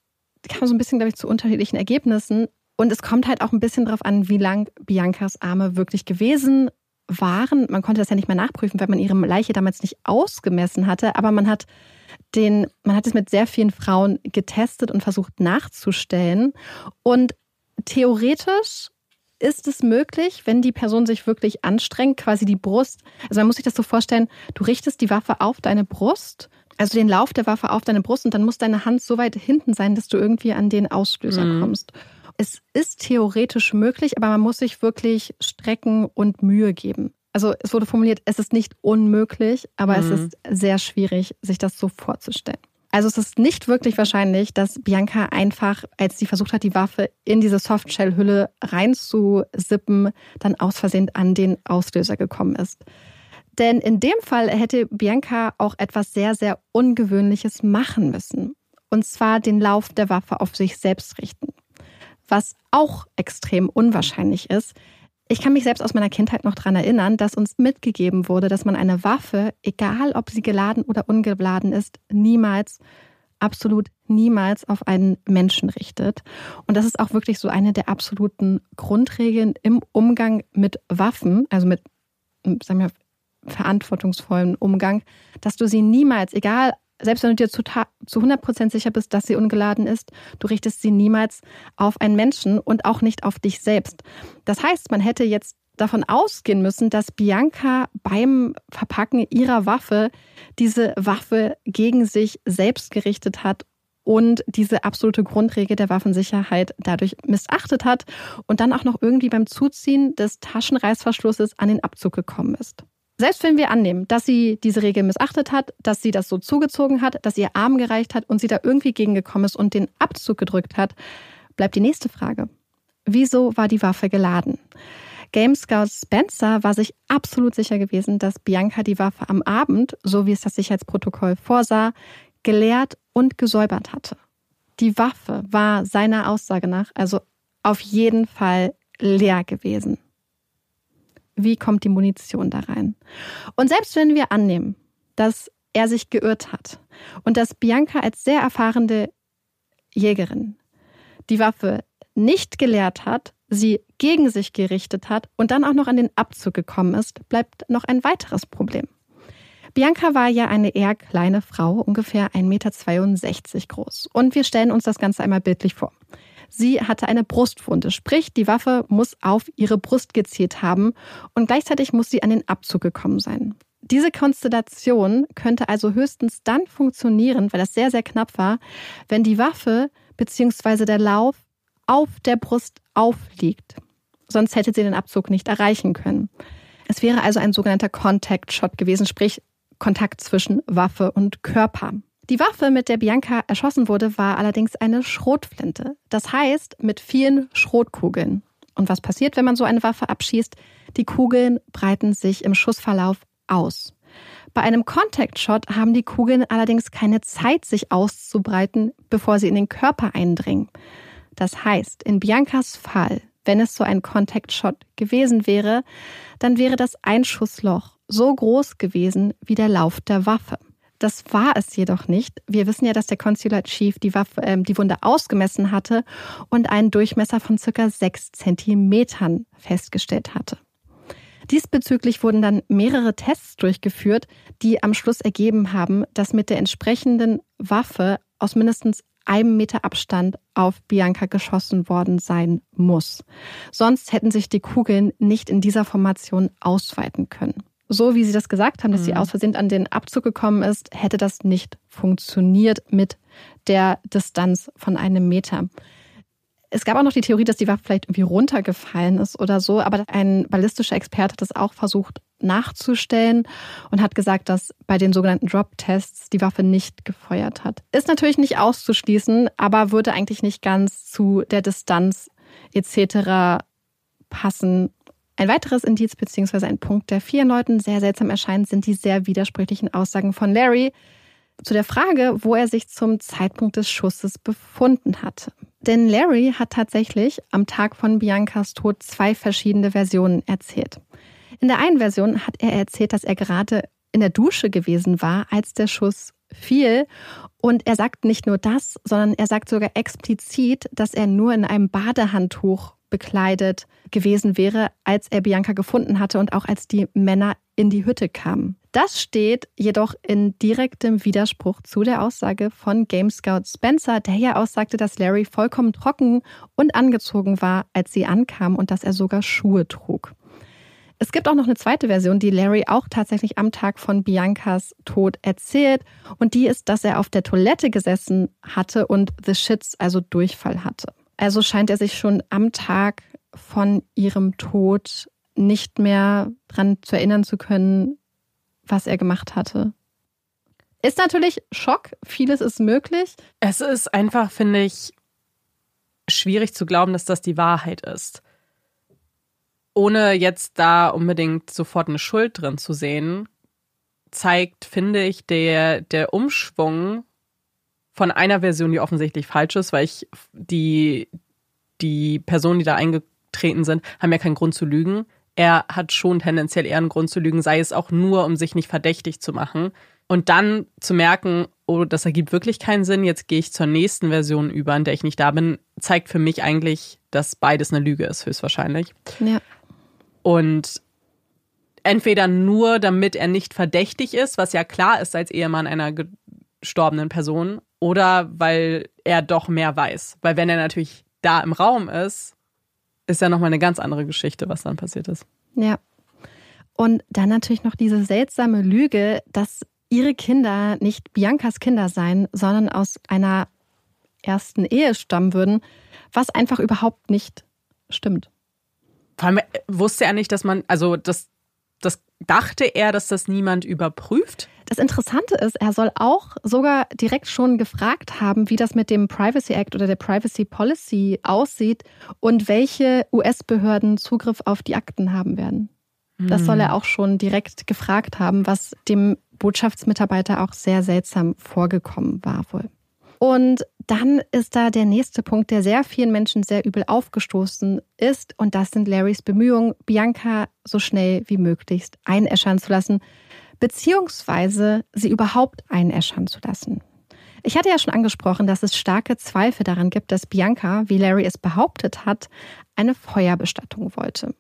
kam so ein bisschen, glaube ich, zu unterschiedlichen Ergebnissen. Und es kommt halt auch ein bisschen darauf an, wie lang Biancas Arme wirklich gewesen waren. Man konnte das ja nicht mehr nachprüfen, weil man ihre Leiche damals nicht ausgemessen hatte. Aber man hat den, man hat es mit sehr vielen Frauen getestet und versucht nachzustellen. Und theoretisch ist es möglich, wenn die Person sich wirklich anstrengt, quasi die Brust, also man muss sich das so vorstellen, du richtest die Waffe auf deine Brust, also den Lauf der Waffe auf deine Brust und dann muss deine Hand so weit hinten sein, dass du irgendwie an den Auslöser mhm. kommst. Es ist theoretisch möglich, aber man muss sich wirklich strecken und Mühe geben. Also es wurde formuliert, es ist nicht unmöglich, aber mhm. es ist sehr schwierig, sich das so vorzustellen. Also es ist nicht wirklich wahrscheinlich, dass Bianca einfach, als sie versucht hat, die Waffe in diese Softshell-Hülle reinzusippen, dann aus Versehen an den Auslöser gekommen ist. Denn in dem Fall hätte Bianca auch etwas sehr, sehr Ungewöhnliches machen müssen. Und zwar den Lauf der Waffe auf sich selbst richten was auch extrem unwahrscheinlich ist. Ich kann mich selbst aus meiner Kindheit noch daran erinnern, dass uns mitgegeben wurde, dass man eine Waffe, egal ob sie geladen oder ungeladen ist, niemals, absolut niemals auf einen Menschen richtet. Und das ist auch wirklich so eine der absoluten Grundregeln im Umgang mit Waffen, also mit, sagen wir, verantwortungsvollen Umgang, dass du sie niemals, egal selbst wenn du dir zu, zu 100% sicher bist, dass sie ungeladen ist, du richtest sie niemals auf einen Menschen und auch nicht auf dich selbst. Das heißt, man hätte jetzt davon ausgehen müssen, dass Bianca beim Verpacken ihrer Waffe diese Waffe gegen sich selbst gerichtet hat und diese absolute Grundregel der Waffensicherheit dadurch missachtet hat und dann auch noch irgendwie beim Zuziehen des Taschenreißverschlusses an den Abzug gekommen ist. Selbst wenn wir annehmen, dass sie diese Regel missachtet hat, dass sie das so zugezogen hat, dass ihr Arm gereicht hat und sie da irgendwie gegengekommen ist und den Abzug gedrückt hat, bleibt die nächste Frage. Wieso war die Waffe geladen? Game Scout Spencer war sich absolut sicher gewesen, dass Bianca die Waffe am Abend, so wie es das Sicherheitsprotokoll vorsah, geleert und gesäubert hatte. Die Waffe war seiner Aussage nach also auf jeden Fall leer gewesen. Wie kommt die Munition da rein? Und selbst wenn wir annehmen, dass er sich geirrt hat und dass Bianca als sehr erfahrene Jägerin die Waffe nicht geleert hat, sie gegen sich gerichtet hat und dann auch noch an den Abzug gekommen ist, bleibt noch ein weiteres Problem. Bianca war ja eine eher kleine Frau, ungefähr 1,62 Meter groß. Und wir stellen uns das Ganze einmal bildlich vor. Sie hatte eine Brustwunde, sprich die Waffe muss auf ihre Brust gezielt haben und gleichzeitig muss sie an den Abzug gekommen sein. Diese Konstellation könnte also höchstens dann funktionieren, weil das sehr, sehr knapp war, wenn die Waffe bzw. der Lauf auf der Brust aufliegt. Sonst hätte sie den Abzug nicht erreichen können. Es wäre also ein sogenannter Contact Shot gewesen, sprich Kontakt zwischen Waffe und Körper. Die Waffe, mit der Bianca erschossen wurde, war allerdings eine Schrotflinte. Das heißt, mit vielen Schrotkugeln. Und was passiert, wenn man so eine Waffe abschießt? Die Kugeln breiten sich im Schussverlauf aus. Bei einem Contact Shot haben die Kugeln allerdings keine Zeit, sich auszubreiten, bevor sie in den Körper eindringen. Das heißt, in Biancas Fall, wenn es so ein Contact Shot gewesen wäre, dann wäre das Einschussloch so groß gewesen wie der Lauf der Waffe. Das war es jedoch nicht. Wir wissen ja, dass der Consular Chief die, Waffe, äh, die Wunde ausgemessen hatte und einen Durchmesser von circa sechs Zentimetern festgestellt hatte. Diesbezüglich wurden dann mehrere Tests durchgeführt, die am Schluss ergeben haben, dass mit der entsprechenden Waffe aus mindestens einem Meter Abstand auf Bianca geschossen worden sein muss. Sonst hätten sich die Kugeln nicht in dieser Formation ausweiten können so wie Sie das gesagt haben, dass mhm. sie aus Versehen an den Abzug gekommen ist, hätte das nicht funktioniert mit der Distanz von einem Meter. Es gab auch noch die Theorie, dass die Waffe vielleicht irgendwie runtergefallen ist oder so, aber ein ballistischer Experte hat das auch versucht nachzustellen und hat gesagt, dass bei den sogenannten Drop-Tests die Waffe nicht gefeuert hat. Ist natürlich nicht auszuschließen, aber würde eigentlich nicht ganz zu der Distanz etc. passen ein weiteres Indiz bzw. ein Punkt, der vielen Leuten sehr seltsam erscheint, sind die sehr widersprüchlichen Aussagen von Larry zu der Frage, wo er sich zum Zeitpunkt des Schusses befunden hat. Denn Larry hat tatsächlich am Tag von Biancas Tod zwei verschiedene Versionen erzählt. In der einen Version hat er erzählt, dass er gerade in der Dusche gewesen war, als der Schuss fiel. Und er sagt nicht nur das, sondern er sagt sogar explizit, dass er nur in einem Badehandtuch bekleidet gewesen wäre, als er Bianca gefunden hatte und auch als die Männer in die Hütte kamen. Das steht jedoch in direktem Widerspruch zu der Aussage von Game Scout Spencer, der ja aussagte, dass Larry vollkommen trocken und angezogen war, als sie ankam und dass er sogar Schuhe trug. Es gibt auch noch eine zweite Version, die Larry auch tatsächlich am Tag von Biancas Tod erzählt. Und die ist, dass er auf der Toilette gesessen hatte und The Shits, also Durchfall hatte. Also scheint er sich schon am Tag von ihrem Tod nicht mehr daran zu erinnern zu können, was er gemacht hatte. Ist natürlich Schock, vieles ist möglich. Es ist einfach, finde ich, schwierig zu glauben, dass das die Wahrheit ist. Ohne jetzt da unbedingt sofort eine Schuld drin zu sehen, zeigt, finde ich, der, der Umschwung von einer Version, die offensichtlich falsch ist, weil ich die, die Personen, die da eingetreten sind, haben ja keinen Grund zu lügen. Er hat schon tendenziell eher einen Grund zu lügen, sei es auch nur, um sich nicht verdächtig zu machen. Und dann zu merken, oh, das ergibt wirklich keinen Sinn, jetzt gehe ich zur nächsten Version über, in der ich nicht da bin, zeigt für mich eigentlich, dass beides eine Lüge ist, höchstwahrscheinlich. Ja. Und entweder nur, damit er nicht verdächtig ist, was ja klar ist als Ehemann einer gestorbenen Person, oder weil er doch mehr weiß. Weil wenn er natürlich da im Raum ist, ist ja nochmal eine ganz andere Geschichte, was dann passiert ist. Ja. Und dann natürlich noch diese seltsame Lüge, dass ihre Kinder nicht Biancas Kinder seien, sondern aus einer ersten Ehe stammen würden, was einfach überhaupt nicht stimmt. Vor allem wusste er nicht, dass man, also das, das dachte er, dass das niemand überprüft? Das Interessante ist, er soll auch sogar direkt schon gefragt haben, wie das mit dem Privacy Act oder der Privacy Policy aussieht und welche US-Behörden Zugriff auf die Akten haben werden. Das soll er auch schon direkt gefragt haben, was dem Botschaftsmitarbeiter auch sehr seltsam vorgekommen war wohl. Und dann ist da der nächste Punkt, der sehr vielen Menschen sehr übel aufgestoßen ist. Und das sind Larrys Bemühungen, Bianca so schnell wie möglichst einäschern zu lassen, beziehungsweise sie überhaupt einäschern zu lassen. Ich hatte ja schon angesprochen, dass es starke Zweifel daran gibt, dass Bianca, wie Larry es behauptet hat, eine Feuerbestattung wollte.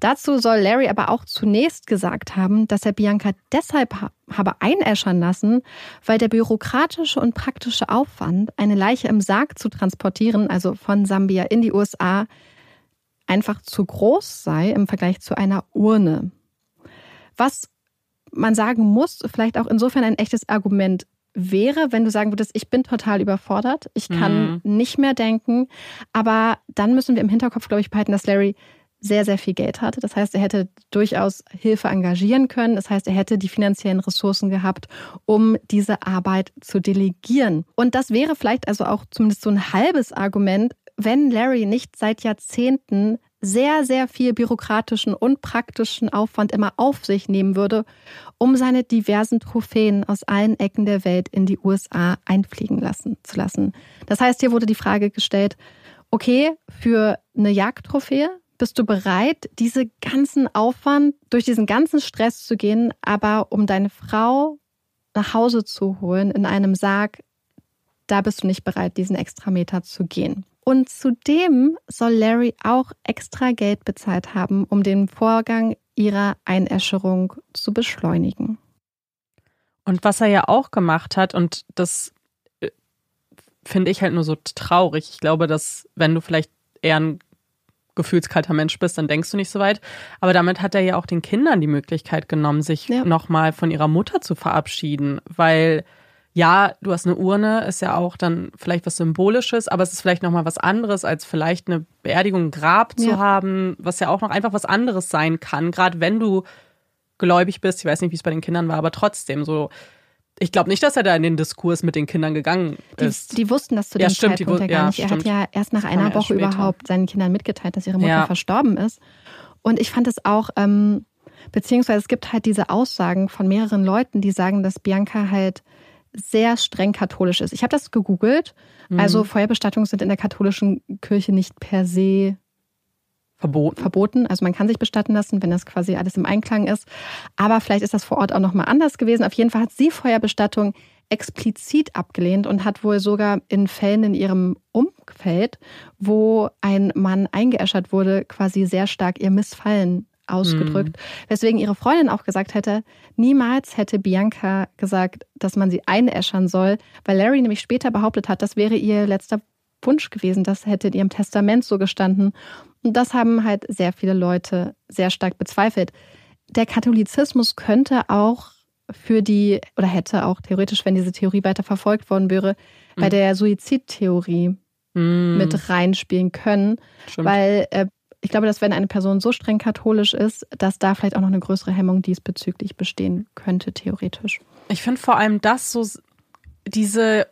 Dazu soll Larry aber auch zunächst gesagt haben, dass er Bianca deshalb habe einäschern lassen, weil der bürokratische und praktische Aufwand, eine Leiche im Sarg zu transportieren, also von Sambia in die USA, einfach zu groß sei im Vergleich zu einer Urne. Was man sagen muss, vielleicht auch insofern ein echtes Argument wäre, wenn du sagen würdest, ich bin total überfordert, ich kann mhm. nicht mehr denken, aber dann müssen wir im Hinterkopf, glaube ich, behalten, dass Larry sehr, sehr viel Geld hatte. Das heißt, er hätte durchaus Hilfe engagieren können. Das heißt, er hätte die finanziellen Ressourcen gehabt, um diese Arbeit zu delegieren. Und das wäre vielleicht also auch zumindest so ein halbes Argument, wenn Larry nicht seit Jahrzehnten sehr, sehr viel bürokratischen und praktischen Aufwand immer auf sich nehmen würde, um seine diversen Trophäen aus allen Ecken der Welt in die USA einfliegen lassen zu lassen. Das heißt, hier wurde die Frage gestellt, okay, für eine Jagdtrophäe bist du bereit, diesen ganzen Aufwand, durch diesen ganzen Stress zu gehen, aber um deine Frau nach Hause zu holen in einem Sarg, da bist du nicht bereit, diesen extra Meter zu gehen. Und zudem soll Larry auch extra Geld bezahlt haben, um den Vorgang ihrer Einäscherung zu beschleunigen. Und was er ja auch gemacht hat, und das äh, finde ich halt nur so traurig. Ich glaube, dass wenn du vielleicht eher ein gefühlskalter Mensch bist, dann denkst du nicht so weit. Aber damit hat er ja auch den Kindern die Möglichkeit genommen, sich ja. nochmal von ihrer Mutter zu verabschieden, weil ja, du hast eine Urne, ist ja auch dann vielleicht was Symbolisches, aber es ist vielleicht nochmal was anderes, als vielleicht eine Beerdigung, ein Grab zu ja. haben, was ja auch noch einfach was anderes sein kann, gerade wenn du gläubig bist. Ich weiß nicht, wie es bei den Kindern war, aber trotzdem so. Ich glaube nicht, dass er da in den Diskurs mit den Kindern gegangen ist. Die, die wussten das zu dem ja, stimmt, Zeitpunkt ja gar nicht. Er stimmt. hat ja erst nach einer Woche überhaupt seinen Kindern mitgeteilt, dass ihre Mutter ja. verstorben ist. Und ich fand es auch, ähm, beziehungsweise es gibt halt diese Aussagen von mehreren Leuten, die sagen, dass Bianca halt sehr streng katholisch ist. Ich habe das gegoogelt. Mhm. Also Feuerbestattungen sind in der katholischen Kirche nicht per se verboten. verboten. Also man kann sich bestatten lassen, wenn das quasi alles im Einklang ist. Aber vielleicht ist das vor Ort auch nochmal anders gewesen. Auf jeden Fall hat sie Feuerbestattung explizit abgelehnt und hat wohl sogar in Fällen in ihrem Umfeld, wo ein Mann eingeäschert wurde, quasi sehr stark ihr Missfallen ausgedrückt. Mhm. Weswegen ihre Freundin auch gesagt hätte, niemals hätte Bianca gesagt, dass man sie einäschern soll, weil Larry nämlich später behauptet hat, das wäre ihr letzter Wunsch gewesen, das hätte in ihrem Testament so gestanden. Und das haben halt sehr viele Leute sehr stark bezweifelt. Der Katholizismus könnte auch für die, oder hätte auch theoretisch, wenn diese Theorie weiter verfolgt worden wäre, mhm. bei der Suizidtheorie mhm. mit reinspielen können, Stimmt. weil äh, ich glaube, dass wenn eine Person so streng katholisch ist, dass da vielleicht auch noch eine größere Hemmung diesbezüglich bestehen könnte, theoretisch. Ich finde vor allem das so, diese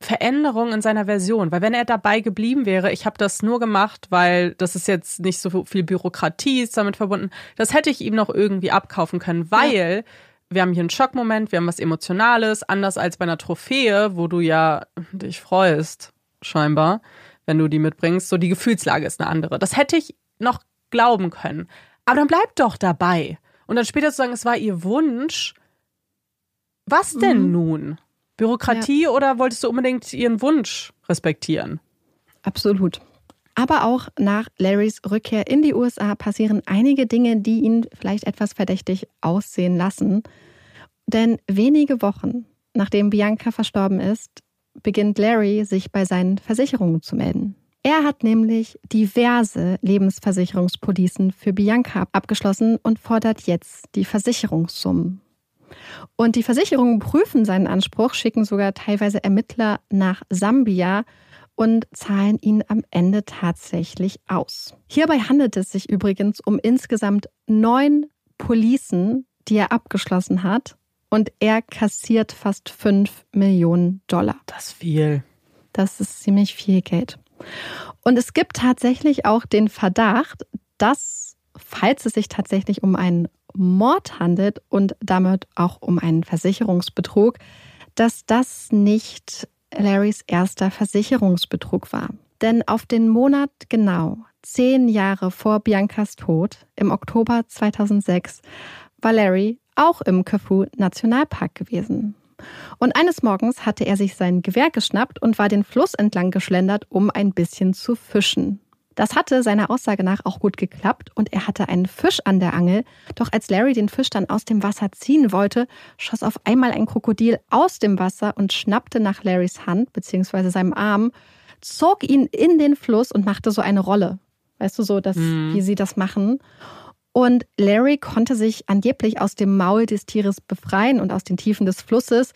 Veränderung in seiner Version, weil wenn er dabei geblieben wäre, ich habe das nur gemacht, weil das ist jetzt nicht so viel Bürokratie ist damit verbunden, das hätte ich ihm noch irgendwie abkaufen können, weil ja. wir haben hier einen Schockmoment, wir haben was Emotionales, anders als bei einer Trophäe, wo du ja dich freust, scheinbar, wenn du die mitbringst, so die Gefühlslage ist eine andere. Das hätte ich noch glauben können. Aber dann bleibt doch dabei. Und dann später zu sagen, es war ihr Wunsch. Was denn mhm. nun? Bürokratie ja. oder wolltest du unbedingt ihren Wunsch respektieren? Absolut. Aber auch nach Larrys Rückkehr in die USA passieren einige Dinge, die ihn vielleicht etwas verdächtig aussehen lassen. Denn wenige Wochen nachdem Bianca verstorben ist, beginnt Larry sich bei seinen Versicherungen zu melden. Er hat nämlich diverse Lebensversicherungspolicen für Bianca abgeschlossen und fordert jetzt die Versicherungssummen. Und die Versicherungen prüfen seinen Anspruch, schicken sogar teilweise Ermittler nach Sambia und zahlen ihn am Ende tatsächlich aus. Hierbei handelt es sich übrigens um insgesamt neun Policen, die er abgeschlossen hat. Und er kassiert fast 5 Millionen Dollar. Das ist viel. Das ist ziemlich viel Geld. Und es gibt tatsächlich auch den Verdacht, dass, falls es sich tatsächlich um einen Mord handelt und damit auch um einen Versicherungsbetrug, dass das nicht Larrys erster Versicherungsbetrug war. Denn auf den Monat genau, zehn Jahre vor Biancas Tod, im Oktober 2006, war Larry auch im Kafue Nationalpark gewesen. Und eines Morgens hatte er sich sein Gewehr geschnappt und war den Fluss entlang geschlendert, um ein bisschen zu fischen. Das hatte seiner Aussage nach auch gut geklappt und er hatte einen Fisch an der Angel. Doch als Larry den Fisch dann aus dem Wasser ziehen wollte, schoss auf einmal ein Krokodil aus dem Wasser und schnappte nach Larrys Hand bzw. seinem Arm, zog ihn in den Fluss und machte so eine Rolle. Weißt du so, dass, mhm. wie sie das machen. Und Larry konnte sich angeblich aus dem Maul des Tieres befreien und aus den Tiefen des Flusses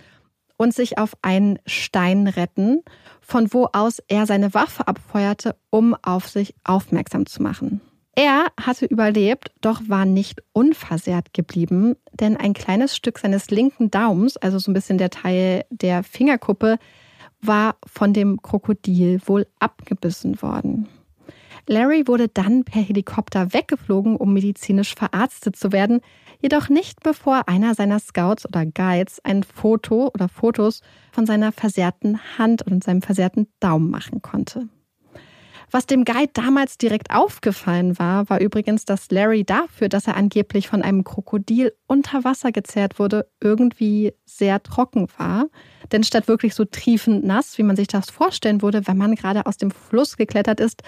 und sich auf einen Stein retten, von wo aus er seine Waffe abfeuerte, um auf sich aufmerksam zu machen. Er hatte überlebt, doch war nicht unversehrt geblieben, denn ein kleines Stück seines linken Daums, also so ein bisschen der Teil der Fingerkuppe, war von dem Krokodil wohl abgebissen worden. Larry wurde dann per Helikopter weggeflogen, um medizinisch verarztet zu werden, jedoch nicht bevor einer seiner Scouts oder Guides ein Foto oder Fotos von seiner versehrten Hand und seinem versehrten Daumen machen konnte. Was dem Guide damals direkt aufgefallen war, war übrigens, dass Larry dafür, dass er angeblich von einem Krokodil unter Wasser gezerrt wurde, irgendwie sehr trocken war. Denn statt wirklich so triefend nass, wie man sich das vorstellen würde, wenn man gerade aus dem Fluss geklettert ist,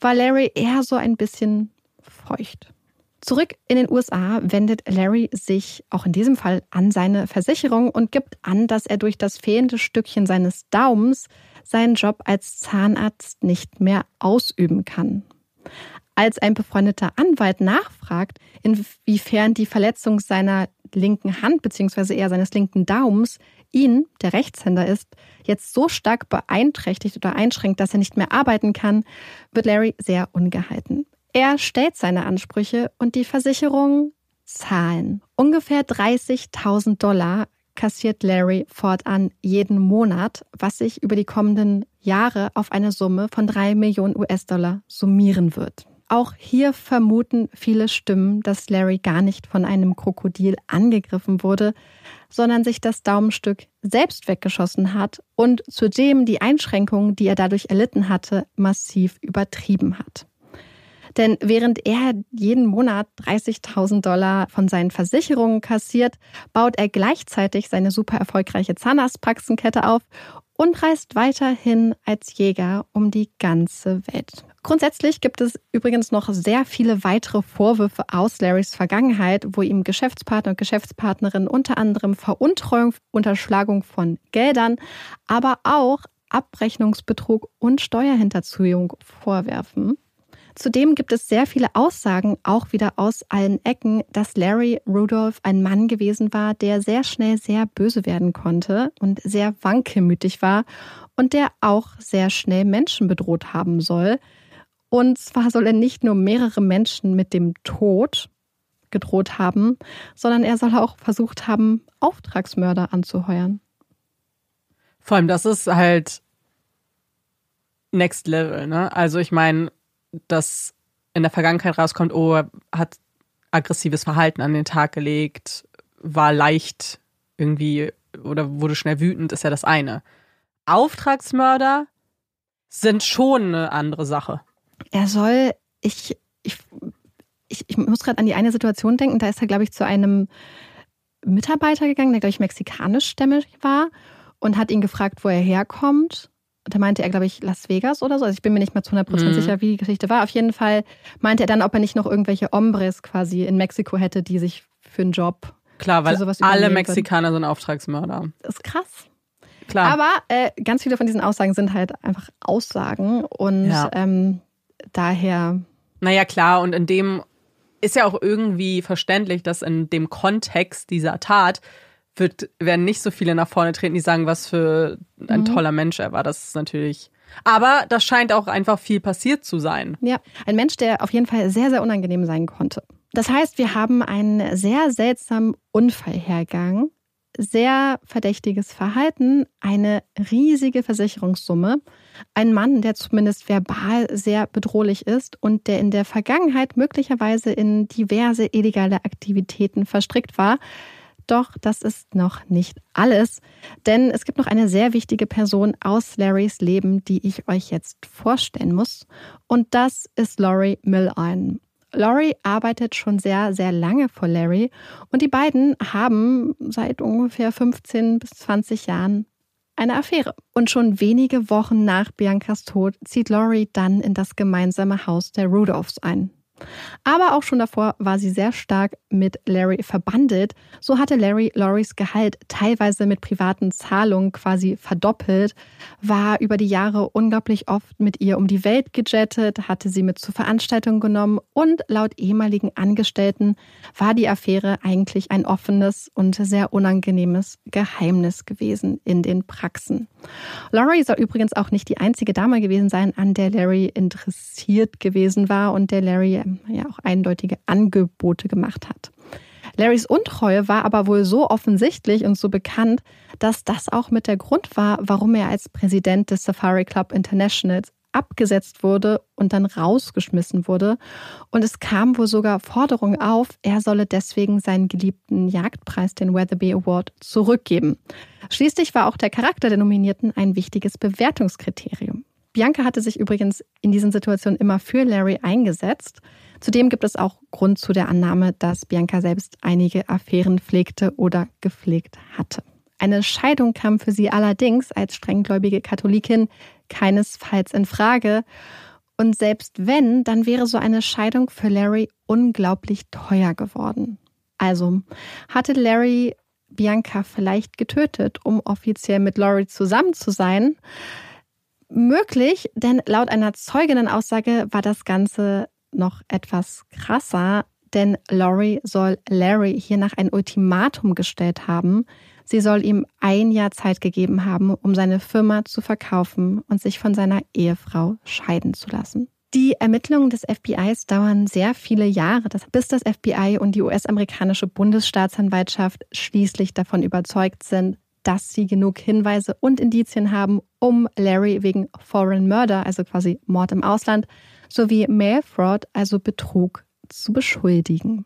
war Larry eher so ein bisschen feucht. Zurück in den USA wendet Larry sich auch in diesem Fall an seine Versicherung und gibt an, dass er durch das fehlende Stückchen seines Daums seinen Job als Zahnarzt nicht mehr ausüben kann. Als ein befreundeter Anwalt nachfragt, inwiefern die Verletzung seiner linken Hand bzw. eher seines linken Daums ihn, der Rechtshänder ist, jetzt so stark beeinträchtigt oder einschränkt, dass er nicht mehr arbeiten kann, wird Larry sehr ungehalten. Er stellt seine Ansprüche und die Versicherung zahlen. Ungefähr 30.000 Dollar kassiert Larry fortan jeden Monat, was sich über die kommenden Jahre auf eine Summe von drei Millionen US-Dollar summieren wird. Auch hier vermuten viele Stimmen, dass Larry gar nicht von einem Krokodil angegriffen wurde, sondern sich das Daumenstück selbst weggeschossen hat und zudem die Einschränkungen, die er dadurch erlitten hatte, massiv übertrieben hat. Denn während er jeden Monat 30.000 Dollar von seinen Versicherungen kassiert, baut er gleichzeitig seine super erfolgreiche Zahnarztpraxenkette auf und reist weiterhin als Jäger um die ganze Welt. Grundsätzlich gibt es übrigens noch sehr viele weitere Vorwürfe aus Larrys Vergangenheit, wo ihm Geschäftspartner und Geschäftspartnerinnen unter anderem Veruntreuung, Unterschlagung von Geldern, aber auch Abrechnungsbetrug und Steuerhinterziehung vorwerfen. Zudem gibt es sehr viele Aussagen, auch wieder aus allen Ecken, dass Larry Rudolph ein Mann gewesen war, der sehr schnell sehr böse werden konnte und sehr wankelmütig war und der auch sehr schnell Menschen bedroht haben soll. Und zwar soll er nicht nur mehrere Menschen mit dem Tod gedroht haben, sondern er soll auch versucht haben, Auftragsmörder anzuheuern. Vor allem, das ist halt Next Level, ne? Also ich meine, dass in der Vergangenheit rauskommt, oh, er hat aggressives Verhalten an den Tag gelegt, war leicht irgendwie oder wurde schnell wütend, ist ja das eine. Auftragsmörder sind schon eine andere Sache. Er soll, ich, ich, ich, ich muss gerade an die eine Situation denken, da ist er, glaube ich, zu einem Mitarbeiter gegangen, der, glaube ich, mexikanischstämmig war und hat ihn gefragt, wo er herkommt da meinte er, glaube ich, Las Vegas oder so. Also ich bin mir nicht mehr zu 100% mhm. sicher, wie die Geschichte war. Auf jeden Fall meinte er dann, ob er nicht noch irgendwelche Hombres quasi in Mexiko hätte, die sich für einen Job. Klar, weil alle Mexikaner sind Auftragsmörder. Das ist krass. Klar. Aber äh, ganz viele von diesen Aussagen sind halt einfach Aussagen und ja. ähm, daher. Naja, klar, und in dem ist ja auch irgendwie verständlich, dass in dem Kontext dieser Tat wird, werden nicht so viele nach vorne treten, die sagen, was für ein mhm. toller Mensch er war. Das ist natürlich. Aber das scheint auch einfach viel passiert zu sein. Ja, ein Mensch, der auf jeden Fall sehr, sehr unangenehm sein konnte. Das heißt, wir haben einen sehr seltsamen Unfallhergang, sehr verdächtiges Verhalten, eine riesige Versicherungssumme, ein Mann, der zumindest verbal sehr bedrohlich ist und der in der Vergangenheit möglicherweise in diverse illegale Aktivitäten verstrickt war. Doch das ist noch nicht alles, denn es gibt noch eine sehr wichtige Person aus Larrys Leben, die ich euch jetzt vorstellen muss. Und das ist Laurie Millane. Laurie arbeitet schon sehr, sehr lange für Larry und die beiden haben seit ungefähr 15 bis 20 Jahren eine Affäre. Und schon wenige Wochen nach Biancas Tod zieht Laurie dann in das gemeinsame Haus der Rudolphs ein. Aber auch schon davor war sie sehr stark mit Larry verbandelt. So hatte Larry Loris Gehalt teilweise mit privaten Zahlungen quasi verdoppelt, war über die Jahre unglaublich oft mit ihr um die Welt gejettet, hatte sie mit zu Veranstaltungen genommen und laut ehemaligen Angestellten war die Affäre eigentlich ein offenes und sehr unangenehmes Geheimnis gewesen in den Praxen. Laurie soll übrigens auch nicht die einzige Dame gewesen sein, an der Larry interessiert gewesen war und der Larry ja auch eindeutige Angebote gemacht hat. Larrys Untreue war aber wohl so offensichtlich und so bekannt, dass das auch mit der Grund war, warum er als Präsident des Safari Club Internationals abgesetzt wurde und dann rausgeschmissen wurde. Und es kam wohl sogar Forderungen auf, er solle deswegen seinen geliebten Jagdpreis, den Weatherby Award, zurückgeben. Schließlich war auch der Charakter der Nominierten ein wichtiges Bewertungskriterium. Bianca hatte sich übrigens in diesen Situationen immer für Larry eingesetzt. Zudem gibt es auch Grund zu der Annahme, dass Bianca selbst einige Affären pflegte oder gepflegt hatte. Eine Scheidung kam für sie allerdings als strenggläubige Katholikin keinesfalls in Frage. Und selbst wenn, dann wäre so eine Scheidung für Larry unglaublich teuer geworden. Also hatte Larry Bianca vielleicht getötet, um offiziell mit Laurie zusammen zu sein? Möglich, denn laut einer Zeuginnenaussage war das Ganze noch etwas krasser, denn Laurie soll Larry hiernach ein Ultimatum gestellt haben. Sie soll ihm ein Jahr Zeit gegeben haben, um seine Firma zu verkaufen und sich von seiner Ehefrau scheiden zu lassen. Die Ermittlungen des FBIs dauern sehr viele Jahre, bis das FBI und die US-amerikanische Bundesstaatsanwaltschaft schließlich davon überzeugt sind, dass sie genug Hinweise und Indizien haben, um Larry wegen Foreign Murder, also quasi Mord im Ausland, sowie Mail Fraud, also Betrug, zu beschuldigen.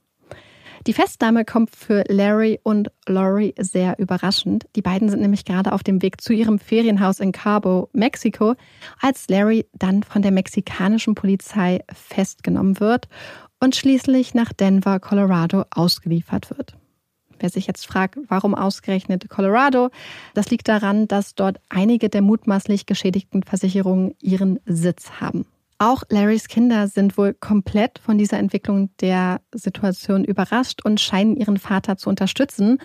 Die Festnahme kommt für Larry und Laurie sehr überraschend. Die beiden sind nämlich gerade auf dem Weg zu ihrem Ferienhaus in Cabo, Mexiko, als Larry dann von der mexikanischen Polizei festgenommen wird und schließlich nach Denver, Colorado ausgeliefert wird. Wer sich jetzt fragt, warum ausgerechnet Colorado, das liegt daran, dass dort einige der mutmaßlich geschädigten Versicherungen ihren Sitz haben. Auch Larrys Kinder sind wohl komplett von dieser Entwicklung der Situation überrascht und scheinen ihren Vater zu unterstützen.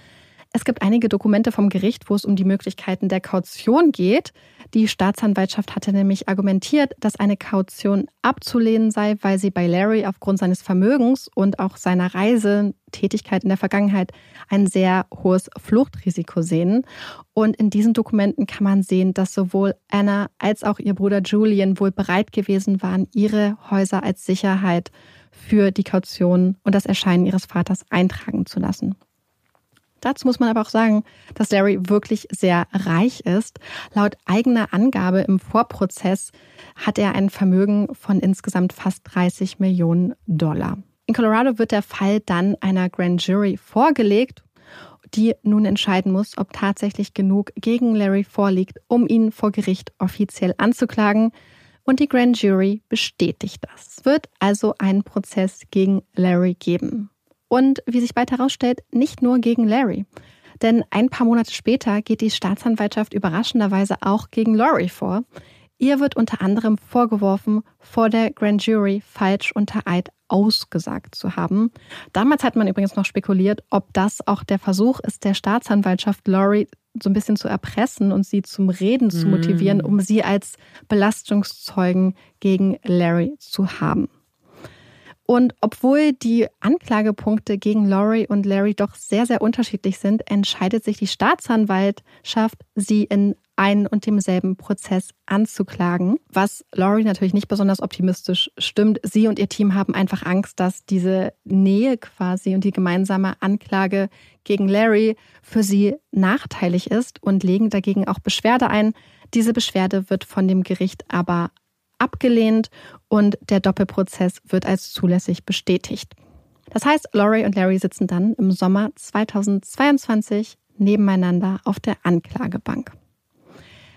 Es gibt einige Dokumente vom Gericht, wo es um die Möglichkeiten der Kaution geht. Die Staatsanwaltschaft hatte nämlich argumentiert, dass eine Kaution abzulehnen sei, weil sie bei Larry aufgrund seines Vermögens und auch seiner Reisetätigkeit in der Vergangenheit ein sehr hohes Fluchtrisiko sehen. Und in diesen Dokumenten kann man sehen, dass sowohl Anna als auch ihr Bruder Julian wohl bereit gewesen waren, ihre Häuser als Sicherheit für die Kaution und das Erscheinen ihres Vaters eintragen zu lassen. Dazu muss man aber auch sagen, dass Larry wirklich sehr reich ist. Laut eigener Angabe im Vorprozess hat er ein Vermögen von insgesamt fast 30 Millionen Dollar. In Colorado wird der Fall dann einer Grand Jury vorgelegt, die nun entscheiden muss, ob tatsächlich genug gegen Larry vorliegt, um ihn vor Gericht offiziell anzuklagen. Und die Grand Jury bestätigt das. Es wird also einen Prozess gegen Larry geben. Und wie sich bald herausstellt, nicht nur gegen Larry. Denn ein paar Monate später geht die Staatsanwaltschaft überraschenderweise auch gegen Laurie vor. Ihr wird unter anderem vorgeworfen, vor der Grand Jury falsch unter Eid ausgesagt zu haben. Damals hat man übrigens noch spekuliert, ob das auch der Versuch ist, der Staatsanwaltschaft Laurie so ein bisschen zu erpressen und sie zum Reden zu motivieren, mm. um sie als Belastungszeugen gegen Larry zu haben. Und obwohl die Anklagepunkte gegen Laurie und Larry doch sehr, sehr unterschiedlich sind, entscheidet sich die Staatsanwaltschaft, sie in einen und demselben Prozess anzuklagen, was Laurie natürlich nicht besonders optimistisch stimmt. Sie und ihr Team haben einfach Angst, dass diese Nähe quasi und die gemeinsame Anklage gegen Larry für sie nachteilig ist und legen dagegen auch Beschwerde ein. Diese Beschwerde wird von dem Gericht aber abgelehnt und der Doppelprozess wird als zulässig bestätigt. Das heißt, Laurie und Larry sitzen dann im Sommer 2022 nebeneinander auf der Anklagebank.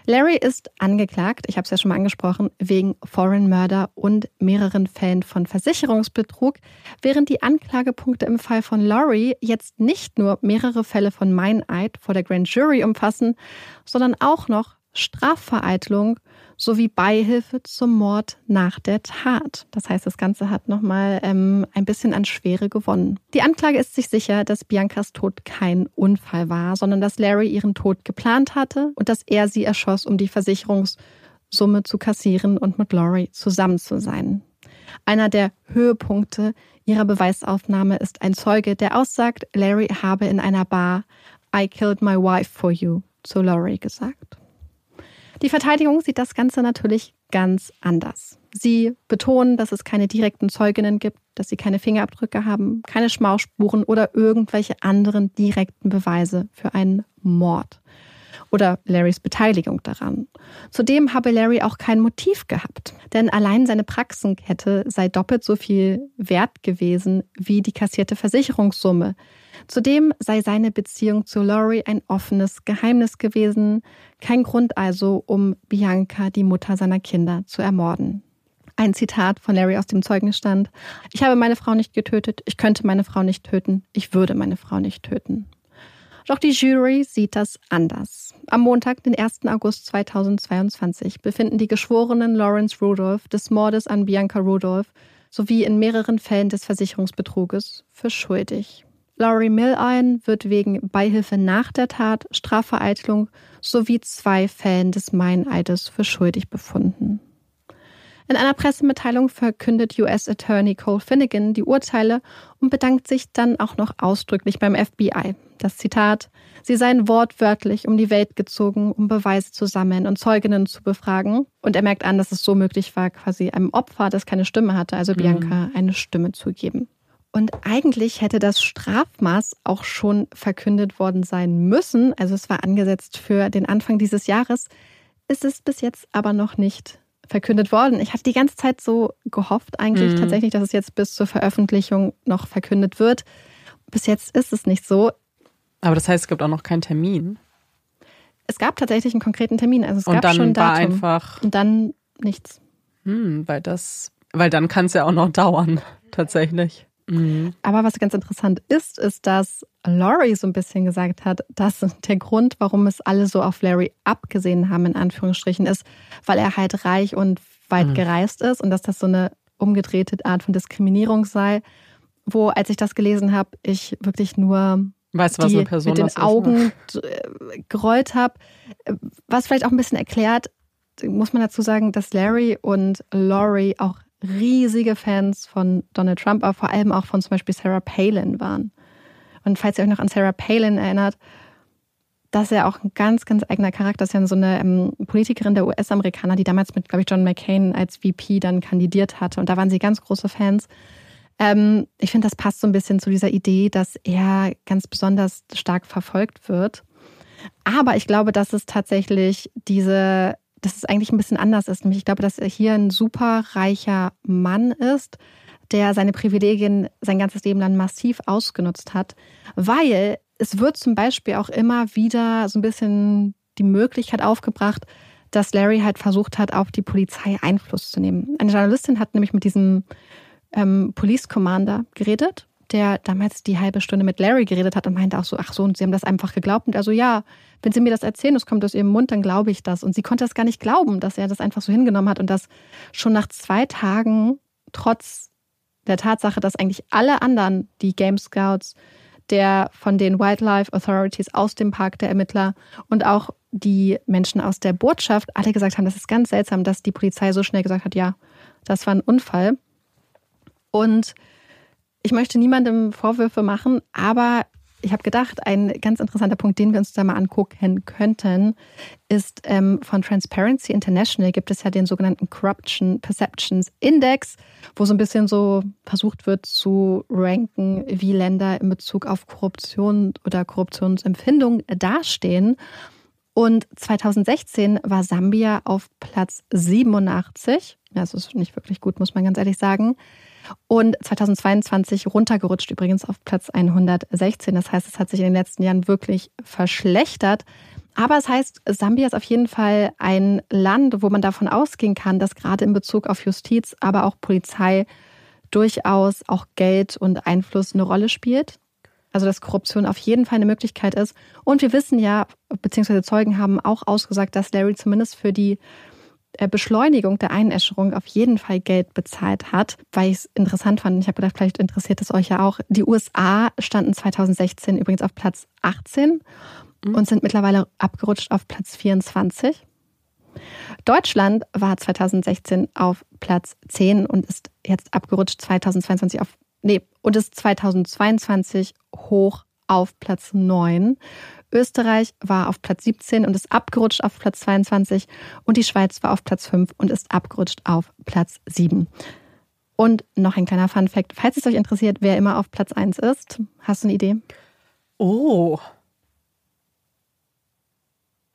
Larry ist angeklagt, ich habe es ja schon mal angesprochen, wegen Foreign Murder und mehreren Fällen von Versicherungsbetrug, während die Anklagepunkte im Fall von Laurie jetzt nicht nur mehrere Fälle von Meineid vor der Grand Jury umfassen, sondern auch noch Strafvereitelung sowie Beihilfe zum Mord nach der Tat. Das heißt, das Ganze hat nochmal ähm, ein bisschen an Schwere gewonnen. Die Anklage ist sich sicher, dass Biancas Tod kein Unfall war, sondern dass Larry ihren Tod geplant hatte und dass er sie erschoss, um die Versicherungssumme zu kassieren und mit Laurie zusammen zu sein. Einer der Höhepunkte ihrer Beweisaufnahme ist ein Zeuge, der aussagt, Larry habe in einer Bar I killed my wife for you zu Laurie gesagt. Die Verteidigung sieht das Ganze natürlich ganz anders. Sie betonen, dass es keine direkten Zeuginnen gibt, dass sie keine Fingerabdrücke haben, keine Schmausspuren oder irgendwelche anderen direkten Beweise für einen Mord oder Larrys Beteiligung daran. Zudem habe Larry auch kein Motiv gehabt, denn allein seine Praxenkette sei doppelt so viel wert gewesen wie die kassierte Versicherungssumme. Zudem sei seine Beziehung zu Laurie ein offenes Geheimnis gewesen, kein Grund also, um Bianca, die Mutter seiner Kinder, zu ermorden. Ein Zitat von Larry aus dem Zeugenstand. Ich habe meine Frau nicht getötet, ich könnte meine Frau nicht töten, ich würde meine Frau nicht töten. Doch die Jury sieht das anders. Am Montag, den 1. August 2022, befinden die Geschworenen Lawrence Rudolph des Mordes an Bianca Rudolph sowie in mehreren Fällen des Versicherungsbetruges für schuldig. Laurie Millian wird wegen Beihilfe nach der Tat, Strafvereitelung sowie zwei Fällen des Meineides für schuldig befunden. In einer Pressemitteilung verkündet US Attorney Cole Finnegan die Urteile und bedankt sich dann auch noch ausdrücklich beim FBI. Das Zitat, sie seien wortwörtlich um die Welt gezogen, um Beweise zu sammeln und Zeuginnen zu befragen. Und er merkt an, dass es so möglich war, quasi einem Opfer, das keine Stimme hatte, also Bianca, mhm. eine Stimme zu geben. Und eigentlich hätte das Strafmaß auch schon verkündet worden sein müssen. Also es war angesetzt für den Anfang dieses Jahres. Ist es bis jetzt aber noch nicht verkündet worden. Ich hatte die ganze Zeit so gehofft, eigentlich mhm. tatsächlich, dass es jetzt bis zur Veröffentlichung noch verkündet wird. Bis jetzt ist es nicht so. Aber das heißt, es gibt auch noch keinen Termin. Es gab tatsächlich einen konkreten Termin. Also es Und gab schon war einfach. Und dann nichts. Hm, weil das, weil dann kann es ja auch noch dauern, tatsächlich. Mhm. Aber was ganz interessant ist, ist, dass Laurie so ein bisschen gesagt hat, dass der Grund, warum es alle so auf Larry abgesehen haben, in Anführungsstrichen, ist, weil er halt reich und weit mhm. gereist ist und dass das so eine umgedrehte Art von Diskriminierung sei. Wo, als ich das gelesen habe, ich wirklich nur weißt, die, Person mit den ist, ne? Augen ne? gerollt habe. Was vielleicht auch ein bisschen erklärt, muss man dazu sagen, dass Larry und Laurie auch riesige Fans von Donald Trump, aber vor allem auch von zum Beispiel Sarah Palin waren. Und falls ihr euch noch an Sarah Palin erinnert, das ist ja auch ein ganz, ganz eigener Charakter. Das ist ja so eine ähm, Politikerin der US-Amerikaner, die damals mit, glaube ich, John McCain als VP dann kandidiert hatte. Und da waren sie ganz große Fans. Ähm, ich finde, das passt so ein bisschen zu dieser Idee, dass er ganz besonders stark verfolgt wird. Aber ich glaube, dass es tatsächlich diese dass es eigentlich ein bisschen anders ist. Nämlich ich glaube, dass er hier ein super reicher Mann ist, der seine Privilegien sein ganzes Leben lang massiv ausgenutzt hat, weil es wird zum Beispiel auch immer wieder so ein bisschen die Möglichkeit aufgebracht, dass Larry halt versucht hat, auf die Polizei Einfluss zu nehmen. Eine Journalistin hat nämlich mit diesem ähm, Police Commander geredet der damals die halbe Stunde mit Larry geredet hat und meinte auch so, ach so, und sie haben das einfach geglaubt. Und also ja, wenn sie mir das erzählen, es kommt aus ihrem Mund, dann glaube ich das. Und sie konnte das gar nicht glauben, dass er das einfach so hingenommen hat und dass schon nach zwei Tagen, trotz der Tatsache, dass eigentlich alle anderen, die Game Scouts, der von den Wildlife Authorities aus dem Park der Ermittler und auch die Menschen aus der Botschaft alle gesagt haben, das ist ganz seltsam, dass die Polizei so schnell gesagt hat, ja, das war ein Unfall. Und ich möchte niemandem Vorwürfe machen, aber ich habe gedacht, ein ganz interessanter Punkt, den wir uns da mal angucken könnten, ist ähm, von Transparency International gibt es ja den sogenannten Corruption Perceptions Index, wo so ein bisschen so versucht wird zu ranken, wie Länder in Bezug auf Korruption oder Korruptionsempfindung dastehen. Und 2016 war Sambia auf Platz 87. Das ist nicht wirklich gut, muss man ganz ehrlich sagen. Und 2022 runtergerutscht übrigens auf Platz 116. Das heißt, es hat sich in den letzten Jahren wirklich verschlechtert. Aber es heißt, Sambia ist auf jeden Fall ein Land, wo man davon ausgehen kann, dass gerade in Bezug auf Justiz, aber auch Polizei durchaus auch Geld und Einfluss eine Rolle spielt. Also dass Korruption auf jeden Fall eine Möglichkeit ist. Und wir wissen ja, beziehungsweise Zeugen haben auch ausgesagt, dass Larry zumindest für die Beschleunigung der Einäscherung auf jeden Fall Geld bezahlt hat, weil ich es interessant fand. Ich habe gedacht, vielleicht interessiert es euch ja auch. Die USA standen 2016 übrigens auf Platz 18 mhm. und sind mittlerweile abgerutscht auf Platz 24. Deutschland war 2016 auf Platz 10 und ist jetzt abgerutscht 2022 auf, nee, und ist 2022 hoch auf Platz 9. Österreich war auf Platz 17 und ist abgerutscht auf Platz 22 und die Schweiz war auf Platz 5 und ist abgerutscht auf Platz 7. Und noch ein kleiner Fun Fact, falls es euch interessiert, wer immer auf Platz 1 ist, hast du eine Idee? Oh.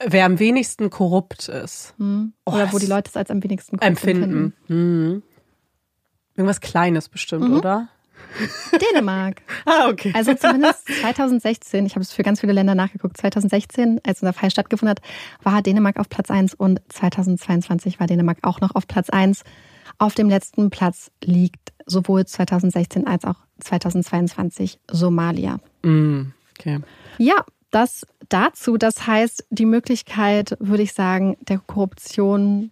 Wer am wenigsten korrupt ist. Hm. Oder oh, wo die Leute es als am wenigsten empfinden. empfinden. Hm. Irgendwas Kleines bestimmt, mhm. oder? Dänemark. ah, okay. Also zumindest 2016, ich habe es für ganz viele Länder nachgeguckt, 2016, als unser Fall stattgefunden hat, war Dänemark auf Platz 1 und 2022 war Dänemark auch noch auf Platz 1. Auf dem letzten Platz liegt sowohl 2016 als auch 2022 Somalia. Mm, okay. Ja, das dazu. Das heißt, die Möglichkeit, würde ich sagen, der Korruption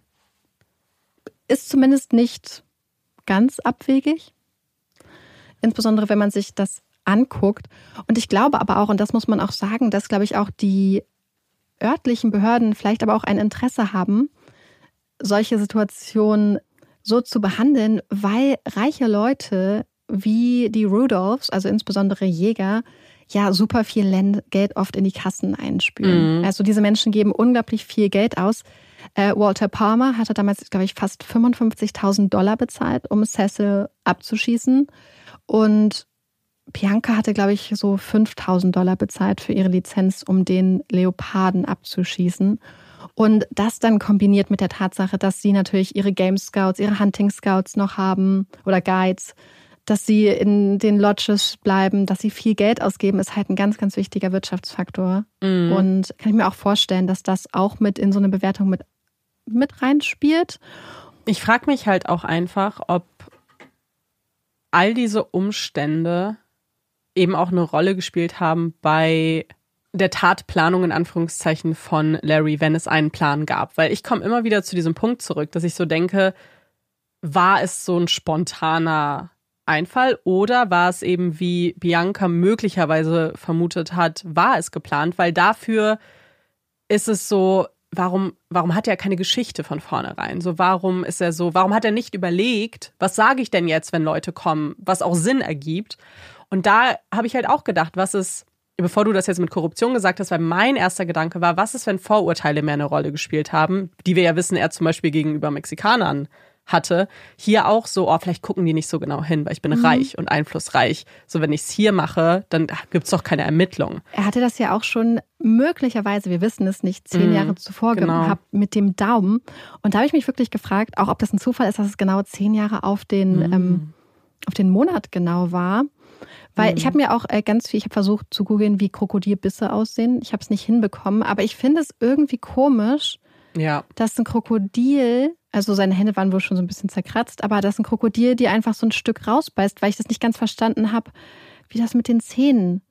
ist zumindest nicht ganz abwegig insbesondere wenn man sich das anguckt. Und ich glaube aber auch, und das muss man auch sagen, dass, glaube ich, auch die örtlichen Behörden vielleicht aber auch ein Interesse haben, solche Situationen so zu behandeln, weil reiche Leute wie die Rudolphs, also insbesondere Jäger, ja super viel Geld oft in die Kassen einspülen. Mhm. Also diese Menschen geben unglaublich viel Geld aus. Äh, Walter Palmer hatte damals, glaube ich, fast 55.000 Dollar bezahlt, um Cecil abzuschießen. Und Bianca hatte, glaube ich, so 5000 Dollar bezahlt für ihre Lizenz, um den Leoparden abzuschießen. Und das dann kombiniert mit der Tatsache, dass sie natürlich ihre Game Scouts, ihre Hunting Scouts noch haben oder Guides, dass sie in den Lodges bleiben, dass sie viel Geld ausgeben, ist halt ein ganz, ganz wichtiger Wirtschaftsfaktor. Mhm. Und kann ich mir auch vorstellen, dass das auch mit in so eine Bewertung mit, mit reinspielt. Ich frage mich halt auch einfach, ob all diese Umstände eben auch eine Rolle gespielt haben bei der Tatplanung in Anführungszeichen von Larry, wenn es einen Plan gab. Weil ich komme immer wieder zu diesem Punkt zurück, dass ich so denke, war es so ein spontaner Einfall oder war es eben, wie Bianca möglicherweise vermutet hat, war es geplant? Weil dafür ist es so, warum, warum hat er keine Geschichte von vornherein? So, warum ist er so, warum hat er nicht überlegt, was sage ich denn jetzt, wenn Leute kommen, was auch Sinn ergibt? Und da habe ich halt auch gedacht, was ist, bevor du das jetzt mit Korruption gesagt hast, weil mein erster Gedanke war, was ist, wenn Vorurteile mehr eine Rolle gespielt haben, die wir ja wissen, er zum Beispiel gegenüber Mexikanern hatte, hier auch so, oh, vielleicht gucken die nicht so genau hin, weil ich bin mhm. reich und einflussreich. So, wenn ich es hier mache, dann gibt es doch keine Ermittlung. Er hatte das ja auch schon möglicherweise, wir wissen es nicht, zehn mhm. Jahre zuvor genau. gehabt mit dem Daumen. Und da habe ich mich wirklich gefragt, auch ob das ein Zufall ist, dass es genau zehn Jahre auf den, mhm. ähm, auf den Monat genau war. Weil ich habe mhm. mir auch äh, ganz viel, ich habe versucht zu googeln, wie Krokodilbisse aussehen. Ich habe es nicht hinbekommen, aber ich finde es irgendwie komisch, ja. dass ein Krokodil also seine Hände waren wohl schon so ein bisschen zerkratzt, aber das ist ein Krokodil, die einfach so ein Stück rausbeißt, weil ich das nicht ganz verstanden habe, wie das mit den Zähnen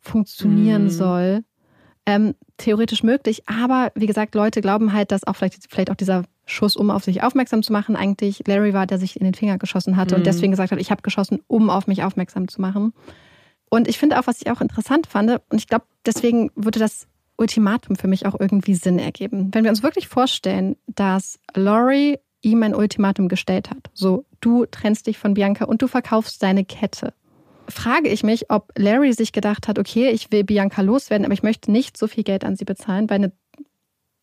funktionieren mm. soll. Ähm, theoretisch möglich, aber wie gesagt, Leute glauben halt, dass auch vielleicht, vielleicht auch dieser Schuss, um auf sich aufmerksam zu machen, eigentlich Larry war, der sich in den Finger geschossen hatte mm. und mhm. deswegen gesagt hat, ich habe geschossen, um auf mich aufmerksam zu machen. Und ich finde auch, was ich auch interessant fand, und ich glaube, deswegen würde das Ultimatum für mich auch irgendwie Sinn ergeben. Wenn wir uns wirklich vorstellen, dass Laurie ihm ein Ultimatum gestellt hat, so du trennst dich von Bianca und du verkaufst deine Kette, frage ich mich, ob Larry sich gedacht hat, okay, ich will Bianca loswerden, aber ich möchte nicht so viel Geld an sie bezahlen, weil eine,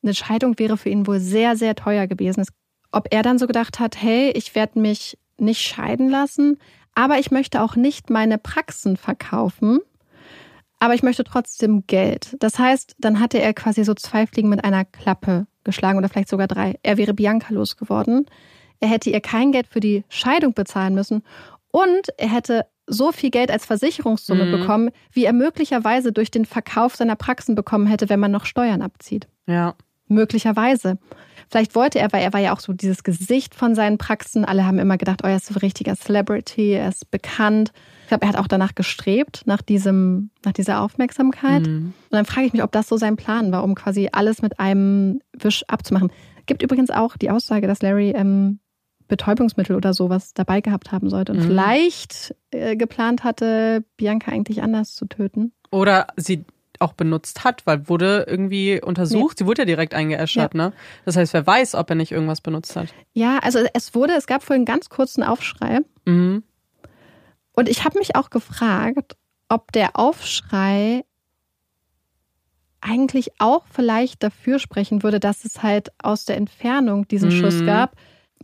eine Scheidung wäre für ihn wohl sehr, sehr teuer gewesen. Ob er dann so gedacht hat, hey, ich werde mich nicht scheiden lassen, aber ich möchte auch nicht meine Praxen verkaufen, aber ich möchte trotzdem Geld. Das heißt, dann hatte er quasi so zwei Fliegen mit einer Klappe geschlagen oder vielleicht sogar drei. Er wäre Bianca losgeworden. Er hätte ihr kein Geld für die Scheidung bezahlen müssen und er hätte so viel Geld als Versicherungssumme mhm. bekommen, wie er möglicherweise durch den Verkauf seiner Praxen bekommen hätte, wenn man noch Steuern abzieht. Ja. Möglicherweise. Vielleicht wollte er, weil er war ja auch so dieses Gesicht von seinen Praxen. Alle haben immer gedacht, oh, er ist so ein richtiger Celebrity, er ist bekannt. Ich glaube, er hat auch danach gestrebt, nach, diesem, nach dieser Aufmerksamkeit. Mhm. Und dann frage ich mich, ob das so sein Plan war, um quasi alles mit einem Wisch abzumachen. Gibt übrigens auch die Aussage, dass Larry ähm, Betäubungsmittel oder sowas dabei gehabt haben sollte und mhm. vielleicht äh, geplant hatte, Bianca eigentlich anders zu töten. Oder sie auch benutzt hat, weil wurde irgendwie untersucht. Nee. Sie wurde ja direkt eingeäschert, ja. ne? Das heißt, wer weiß, ob er nicht irgendwas benutzt hat. Ja, also es wurde, es gab vorhin einen ganz kurzen Aufschrei. Mhm. Und ich habe mich auch gefragt, ob der Aufschrei eigentlich auch vielleicht dafür sprechen würde, dass es halt aus der Entfernung diesen mhm. Schuss gab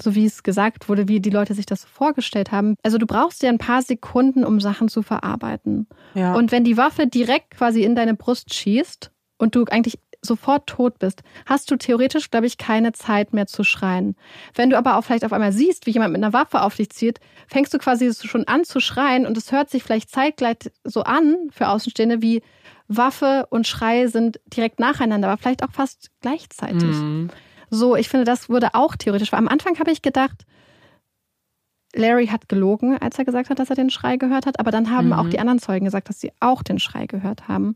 so wie es gesagt wurde, wie die Leute sich das vorgestellt haben. Also du brauchst ja ein paar Sekunden, um Sachen zu verarbeiten. Ja. Und wenn die Waffe direkt quasi in deine Brust schießt und du eigentlich sofort tot bist, hast du theoretisch, glaube ich, keine Zeit mehr zu schreien. Wenn du aber auch vielleicht auf einmal siehst, wie jemand mit einer Waffe auf dich zieht, fängst du quasi schon an zu schreien und es hört sich vielleicht zeitgleich so an für Außenstehende wie Waffe und Schrei sind direkt nacheinander, aber vielleicht auch fast gleichzeitig. Mhm. So, ich finde, das würde auch theoretisch. Weil am Anfang habe ich gedacht, Larry hat gelogen, als er gesagt hat, dass er den Schrei gehört hat. Aber dann haben mhm. auch die anderen Zeugen gesagt, dass sie auch den Schrei gehört haben.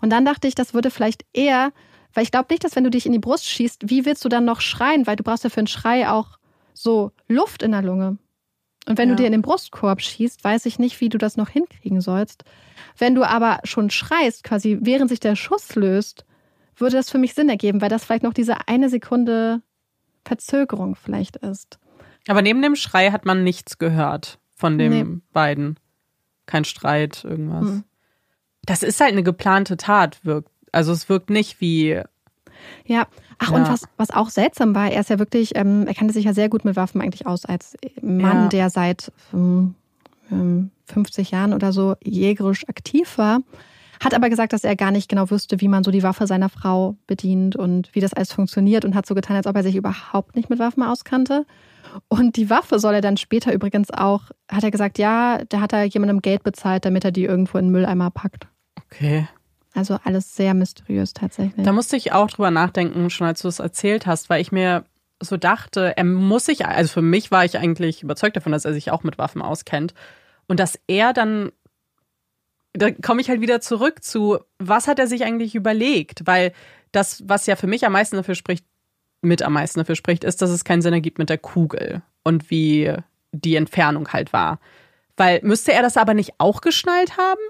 Und dann dachte ich, das würde vielleicht eher, weil ich glaube nicht, dass wenn du dich in die Brust schießt, wie willst du dann noch schreien? Weil du brauchst ja für einen Schrei auch so Luft in der Lunge. Und wenn ja. du dir in den Brustkorb schießt, weiß ich nicht, wie du das noch hinkriegen sollst. Wenn du aber schon schreist, quasi während sich der Schuss löst, würde das für mich Sinn ergeben, weil das vielleicht noch diese eine Sekunde Verzögerung vielleicht ist. Aber neben dem Schrei hat man nichts gehört von den nee. beiden. Kein Streit, irgendwas. Hm. Das ist halt eine geplante Tat, wirkt. Also es wirkt nicht wie. Ja, ach, ja. und was, was auch seltsam war, er ist ja wirklich, ähm, er kannte sich ja sehr gut mit Waffen eigentlich aus, als Mann, ja. der seit ähm, 50 Jahren oder so jägerisch aktiv war. Hat aber gesagt, dass er gar nicht genau wüsste, wie man so die Waffe seiner Frau bedient und wie das alles funktioniert und hat so getan, als ob er sich überhaupt nicht mit Waffen auskannte. Und die Waffe soll er dann später übrigens auch, hat er gesagt, ja, der hat da jemandem Geld bezahlt, damit er die irgendwo in den Mülleimer packt. Okay. Also alles sehr mysteriös tatsächlich. Da musste ich auch drüber nachdenken, schon als du es erzählt hast, weil ich mir so dachte, er muss sich, also für mich war ich eigentlich überzeugt davon, dass er sich auch mit Waffen auskennt. Und dass er dann da komme ich halt wieder zurück zu, was hat er sich eigentlich überlegt? Weil das, was ja für mich am meisten dafür spricht, mit am meisten dafür spricht, ist, dass es keinen Sinn ergibt mit der Kugel und wie die Entfernung halt war. Weil müsste er das aber nicht auch geschnallt haben?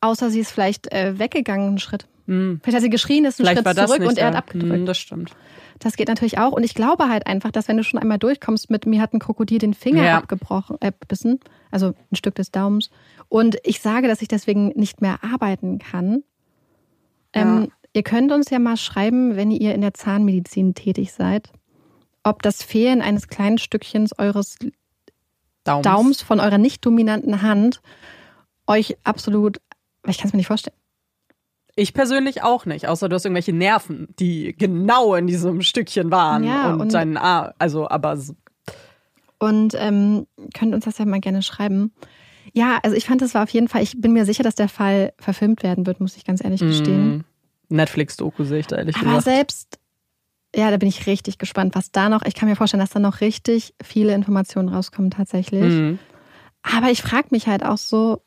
Außer sie ist vielleicht äh, weggegangen einen Schritt. Hm. Vielleicht hat sie geschrien, ist ein vielleicht Schritt zurück und er hat abgedrückt. Hm, das stimmt. Das geht natürlich auch. Und ich glaube halt einfach, dass wenn du schon einmal durchkommst mit mir hat ein Krokodil den Finger ja. abgebrochen, äh, bissen, also ein Stück des Daumens. Und ich sage, dass ich deswegen nicht mehr arbeiten kann. Ja. Ähm, ihr könnt uns ja mal schreiben, wenn ihr in der Zahnmedizin tätig seid, ob das Fehlen eines kleinen Stückchens eures Daums, Daums von eurer nicht dominanten Hand euch absolut, ich kann es mir nicht vorstellen, ich persönlich auch nicht, außer du hast irgendwelche Nerven, die genau in diesem Stückchen waren ja, und, und deinen Arm, also aber. Und ähm, könnt uns das ja mal gerne schreiben. Ja, also ich fand, das war auf jeden Fall, ich bin mir sicher, dass der Fall verfilmt werden wird, muss ich ganz ehrlich gestehen. Mm, Netflix-Doku sehe ich da ehrlich aber gesagt. Aber selbst, ja, da bin ich richtig gespannt, was da noch, ich kann mir vorstellen, dass da noch richtig viele Informationen rauskommen tatsächlich. Mm. Aber ich frage mich halt auch so,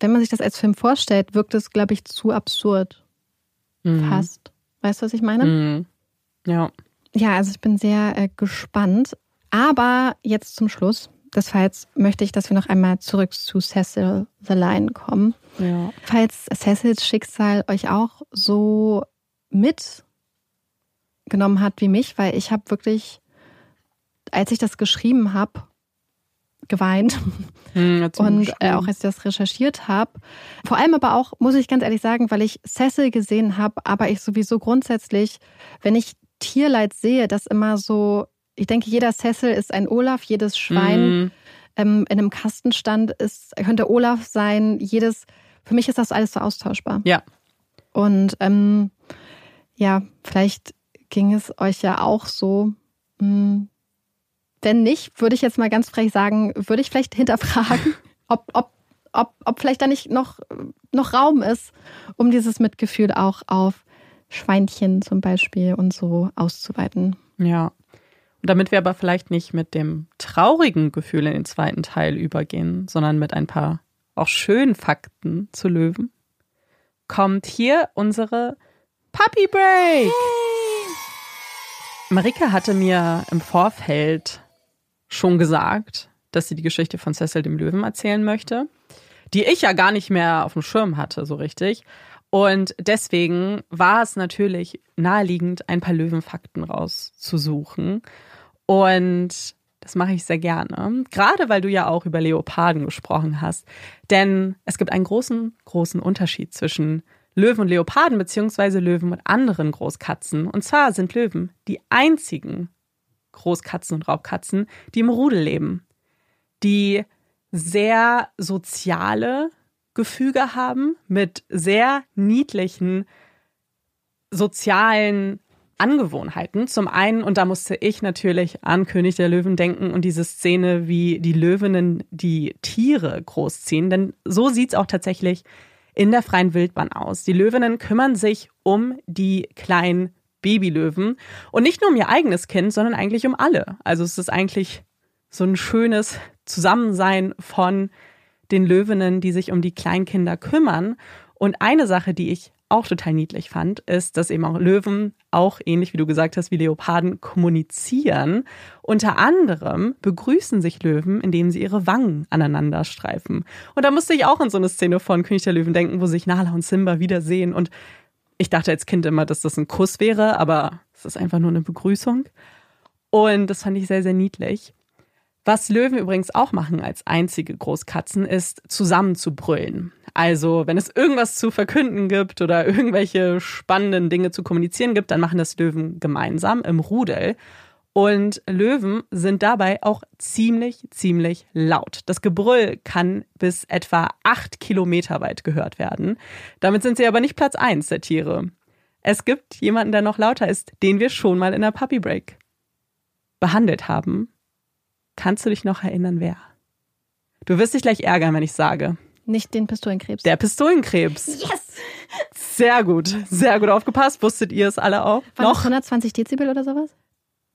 wenn man sich das als Film vorstellt, wirkt es, glaube ich, zu absurd. Mhm. Fast. Weißt du, was ich meine? Mhm. Ja. Ja, also ich bin sehr äh, gespannt. Aber jetzt zum Schluss des Falls möchte ich, dass wir noch einmal zurück zu Cecil the Lion kommen. Ja. Falls Cecils Schicksal euch auch so mitgenommen hat wie mich, weil ich habe wirklich, als ich das geschrieben habe, geweint. Hm, und äh, auch als ich das recherchiert habe. Vor allem aber auch, muss ich ganz ehrlich sagen, weil ich Cecil gesehen habe, aber ich sowieso grundsätzlich, wenn ich Tierleid sehe, das immer so, ich denke, jeder Cecil ist ein Olaf, jedes Schwein Mhm. ähm, in einem Kastenstand ist, könnte Olaf sein, jedes, für mich ist das alles so austauschbar. Ja. Und ähm, ja, vielleicht ging es euch ja auch so. Hm, Wenn nicht, würde ich jetzt mal ganz frech sagen, würde ich vielleicht hinterfragen, ob, ob, ob, ob vielleicht da nicht noch, noch Raum ist, um dieses Mitgefühl auch auf Schweinchen zum Beispiel und so auszuweiten. Ja. Damit wir aber vielleicht nicht mit dem traurigen Gefühl in den zweiten Teil übergehen, sondern mit ein paar auch schönen Fakten zu Löwen, kommt hier unsere Puppy Break. Marika hatte mir im Vorfeld schon gesagt, dass sie die Geschichte von Cecil dem Löwen erzählen möchte, die ich ja gar nicht mehr auf dem Schirm hatte, so richtig. Und deswegen war es natürlich naheliegend, ein paar Löwenfakten rauszusuchen. Und das mache ich sehr gerne. Gerade weil du ja auch über Leoparden gesprochen hast. Denn es gibt einen großen, großen Unterschied zwischen Löwen und Leoparden, beziehungsweise Löwen und anderen Großkatzen. Und zwar sind Löwen die einzigen Großkatzen und Raubkatzen, die im Rudel leben. Die sehr soziale Gefüge haben mit sehr niedlichen sozialen Angewohnheiten. Zum einen, und da musste ich natürlich an König der Löwen denken und diese Szene, wie die Löwinnen die Tiere großziehen. Denn so sieht's auch tatsächlich in der freien Wildbahn aus. Die Löwinnen kümmern sich um die kleinen Babylöwen und nicht nur um ihr eigenes Kind, sondern eigentlich um alle. Also es ist eigentlich so ein schönes Zusammensein von den Löwinnen, die sich um die Kleinkinder kümmern. Und eine Sache, die ich auch total niedlich fand, ist, dass eben auch Löwen auch ähnlich wie du gesagt hast, wie Leoparden kommunizieren. Unter anderem begrüßen sich Löwen, indem sie ihre Wangen aneinander streifen. Und da musste ich auch an so eine Szene von König der Löwen denken, wo sich Nala und Simba wiedersehen. Und ich dachte als Kind immer, dass das ein Kuss wäre, aber es ist einfach nur eine Begrüßung. Und das fand ich sehr, sehr niedlich. Was Löwen übrigens auch machen als einzige Großkatzen, ist zusammen zu brüllen. Also, wenn es irgendwas zu verkünden gibt oder irgendwelche spannenden Dinge zu kommunizieren gibt, dann machen das Löwen gemeinsam im Rudel. Und Löwen sind dabei auch ziemlich, ziemlich laut. Das Gebrüll kann bis etwa acht Kilometer weit gehört werden. Damit sind sie aber nicht Platz eins der Tiere. Es gibt jemanden, der noch lauter ist, den wir schon mal in der Puppy Break behandelt haben. Kannst du dich noch erinnern, wer? Du wirst dich gleich ärgern, wenn ich sage. Nicht den Pistolenkrebs. Der Pistolenkrebs. yes! Sehr gut, sehr gut aufgepasst. Wusstet ihr es alle auch? War noch 120 Dezibel oder sowas?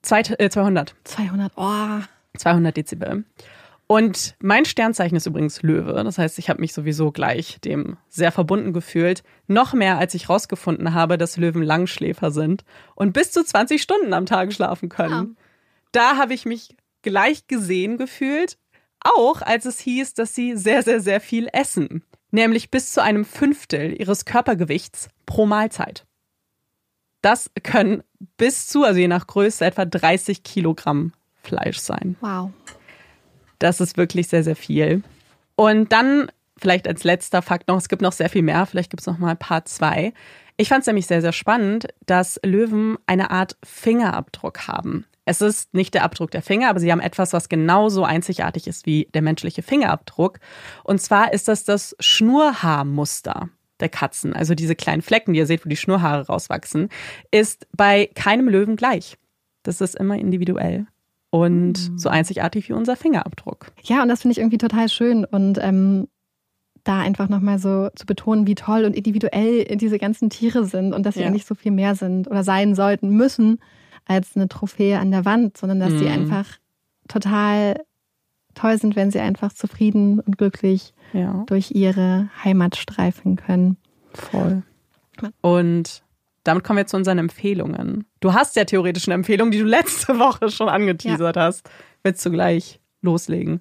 Zwei, äh, 200. 200. Oh. 200 Dezibel. Und mein Sternzeichen ist übrigens Löwe. Das heißt, ich habe mich sowieso gleich dem sehr verbunden gefühlt. Noch mehr, als ich rausgefunden habe, dass Löwen Langschläfer sind und bis zu 20 Stunden am Tag schlafen können. Da habe ich mich gleich gesehen gefühlt. Auch als es hieß, dass sie sehr, sehr, sehr viel essen. Nämlich bis zu einem Fünftel ihres Körpergewichts pro Mahlzeit. Das können bis zu, also je nach Größe, etwa 30 Kilogramm Fleisch sein. Wow. Das ist wirklich sehr, sehr viel. Und dann vielleicht als letzter Fakt noch, es gibt noch sehr viel mehr, vielleicht gibt es noch mal Part 2. Ich fand es nämlich sehr, sehr spannend, dass Löwen eine Art Fingerabdruck haben. Es ist nicht der Abdruck der Finger, aber sie haben etwas, was genauso einzigartig ist wie der menschliche Fingerabdruck. Und zwar ist das das Schnurhaarmuster der Katzen. Also diese kleinen Flecken, die ihr seht, wo die Schnurhaare rauswachsen, ist bei keinem Löwen gleich. Das ist immer individuell und so einzigartig wie unser Fingerabdruck. Ja, und das finde ich irgendwie total schön. Und ähm, da einfach nochmal so zu betonen, wie toll und individuell diese ganzen Tiere sind und dass sie Ja. eigentlich so viel mehr sind oder sein sollten, müssen, als eine Trophäe an der Wand, sondern dass sie Mhm. einfach total toll sind, wenn sie einfach zufrieden und glücklich Ja. durch ihre Heimat streifen können. Voll. Und damit kommen wir zu unseren Empfehlungen. Du hast ja theoretisch eine Empfehlung, die du letzte Woche schon angeteasert hast. Willst du gleich loslegen?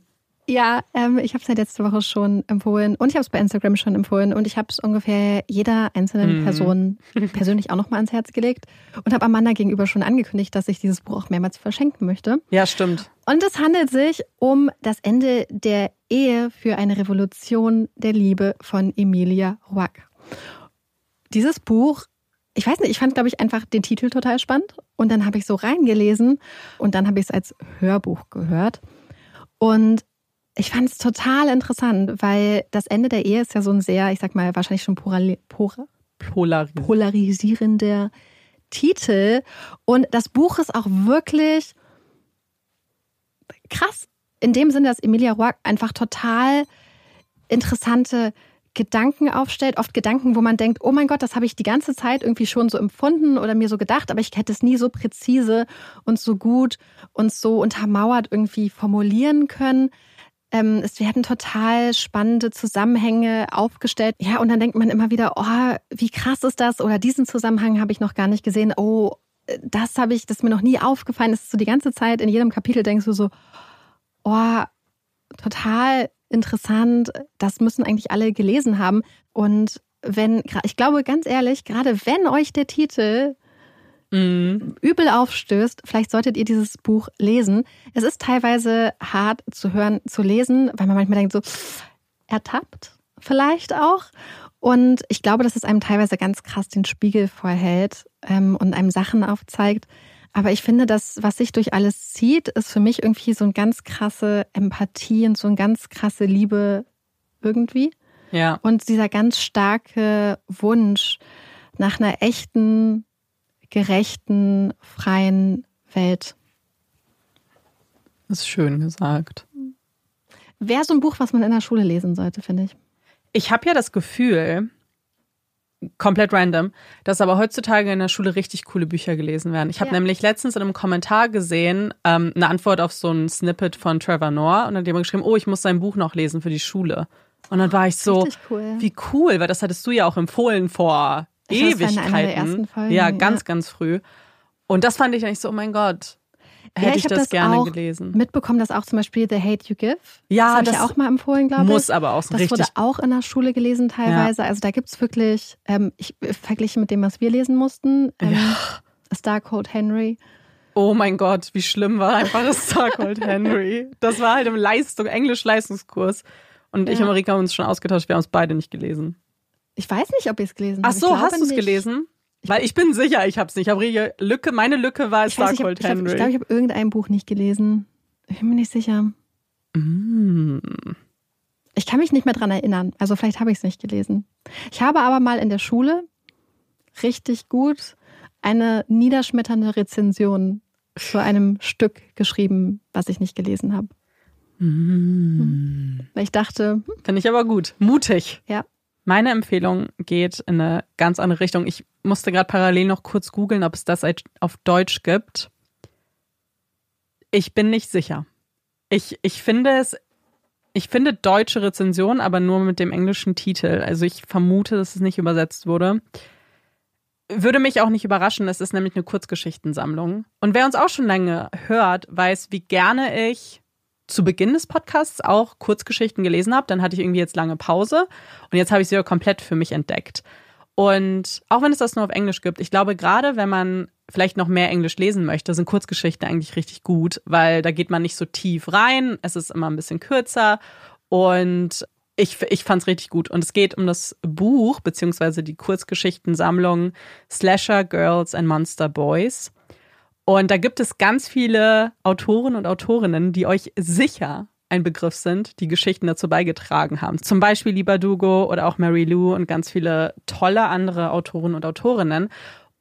Ja, ähm, ich habe es ja letzte Woche schon empfohlen und ich habe es bei Instagram schon empfohlen und ich habe es ungefähr jeder einzelnen Mhm. Person persönlich auch nochmal ans Herz gelegt und habe Amanda gegenüber schon angekündigt, dass ich dieses Buch auch mehrmals verschenken möchte. Ja, stimmt. Und es handelt sich um das Ende der Ehe für eine Revolution der Liebe von Emilia Roark. Dieses Buch, ich weiß nicht, ich fand, glaube ich, einfach den Titel total spannend. Und dann habe ich so reingelesen und dann habe ich es als Hörbuch gehört. Und ich fand es total interessant, weil das Ende der Ehe ist ja so ein sehr, ich sag mal, wahrscheinlich schon polar, polar, Polaris polarisierender Titel. Und das Buch ist auch wirklich krass. In dem Sinne, dass Emilia Roark einfach total interessante Gedanken aufstellt. Oft Gedanken, wo man denkt, oh mein Gott, das habe ich die ganze Zeit irgendwie schon so empfunden oder mir so gedacht, aber ich hätte es nie so präzise und so gut und so untermauert irgendwie formulieren können. Ähm, es werden total spannende Zusammenhänge aufgestellt. Ja, und dann denkt man immer wieder, oh, wie krass ist das? Oder diesen Zusammenhang habe ich noch gar nicht gesehen. Oh, das habe ich, das ist mir noch nie aufgefallen. Das ist so die ganze Zeit in jedem Kapitel denkst du so, oh, total interessant. Das müssen eigentlich alle gelesen haben. Und wenn, ich glaube ganz ehrlich, gerade wenn euch der Titel Mhm. übel aufstößt, vielleicht solltet ihr dieses Buch lesen. Es ist teilweise hart zu hören, zu lesen, weil man manchmal denkt so, ertappt vielleicht auch. Und ich glaube, dass es einem teilweise ganz krass den Spiegel vorhält ähm, und einem Sachen aufzeigt. Aber ich finde, das, was sich durch alles zieht, ist für mich irgendwie so eine ganz krasse Empathie und so eine ganz krasse Liebe irgendwie. Ja. Und dieser ganz starke Wunsch nach einer echten, gerechten, freien Welt. Das ist schön gesagt. Wäre so ein Buch, was man in der Schule lesen sollte, finde ich. Ich habe ja das Gefühl, komplett random, dass aber heutzutage in der Schule richtig coole Bücher gelesen werden. Ich habe Ja. nämlich letztens in einem Kommentar gesehen, ähm, eine Antwort auf so ein Snippet von Trevor Noah und dann hat jemand geschrieben, oh, ich muss sein Buch noch lesen für die Schule. Und dann war ich so, cool. wie cool, weil das hattest du ja auch empfohlen vor Ich das Ewigkeiten. ersten Folgen, ja, ja. ganz, ganz früh. Und das fand ich eigentlich so, oh mein Gott, hätte ja, ich, hab das, gerne auch gelesen. Mitbekommen, dass auch zum Beispiel The Hate You Give. Ja, das habe ich das ja auch mal empfohlen, glaube ich. Muss aber auch so Das wurde auch in der Schule gelesen teilweise. Also da gibt es wirklich, ähm, ich äh, verglichen mit dem, was wir lesen mussten, ähm, Star Code Henry. Oh mein Gott, wie schlimm war einfach das Starcold Henry. Das war halt im Leistung, Englisch-Leistungskurs. Und ich Ja. und Marika haben uns schon ausgetauscht, wir haben es beide nicht gelesen. Ich weiß nicht, ob ihr es gelesen Ach habt. Ich so, glaube hast du es gelesen? Weil ich bin sicher, ich habe es nicht. Ich habe Lücke, meine Lücke war weiß nicht, ich glaube, ich, Henry. ich, glaub, ich habe irgendein Buch nicht gelesen. Ich bin mir nicht sicher. Mm. Ich kann mich nicht mehr dran erinnern. Also vielleicht habe ich es nicht gelesen. Ich habe aber mal in der Schule richtig gut eine niederschmetternde Rezension zu einem Stück geschrieben, was ich nicht gelesen habe. Mm. Weil ich dachte, hm, Finde ich aber gut. Mutig. ja, Meine Empfehlung geht in eine ganz andere Richtung. Ich musste gerade parallel noch kurz googeln, ob es das auf Deutsch gibt. Ich bin nicht sicher. Ich, ich finde es, ich finde deutsche Rezension, aber nur mit dem englischen Titel. Also ich vermute, dass es nicht übersetzt wurde. Würde mich auch nicht überraschen, es ist nämlich eine Kurzgeschichtensammlung. Und wer uns auch schon lange hört, weiß, wie gerne ich zu Beginn des Podcasts auch Kurzgeschichten gelesen habe. Dann hatte ich irgendwie jetzt lange Pause und jetzt habe ich sie ja komplett für mich entdeckt. Und auch wenn es das nur auf Englisch gibt, ich glaube, gerade wenn man vielleicht noch mehr Englisch lesen möchte, sind Kurzgeschichten eigentlich richtig gut, weil da geht man nicht so tief rein. Es ist immer ein bisschen kürzer und ich, ich fand es richtig gut. Und es geht um das Buch, beziehungsweise die Kurzgeschichtensammlung Slasher Girls and Monster Boys. Und da gibt es ganz viele Autoren und Autorinnen, die euch sicher ein Begriff sind, die Geschichten dazu beigetragen haben. Zum Beispiel Lieber Dugo oder auch Mary Lou und ganz viele tolle andere Autoren und Autorinnen.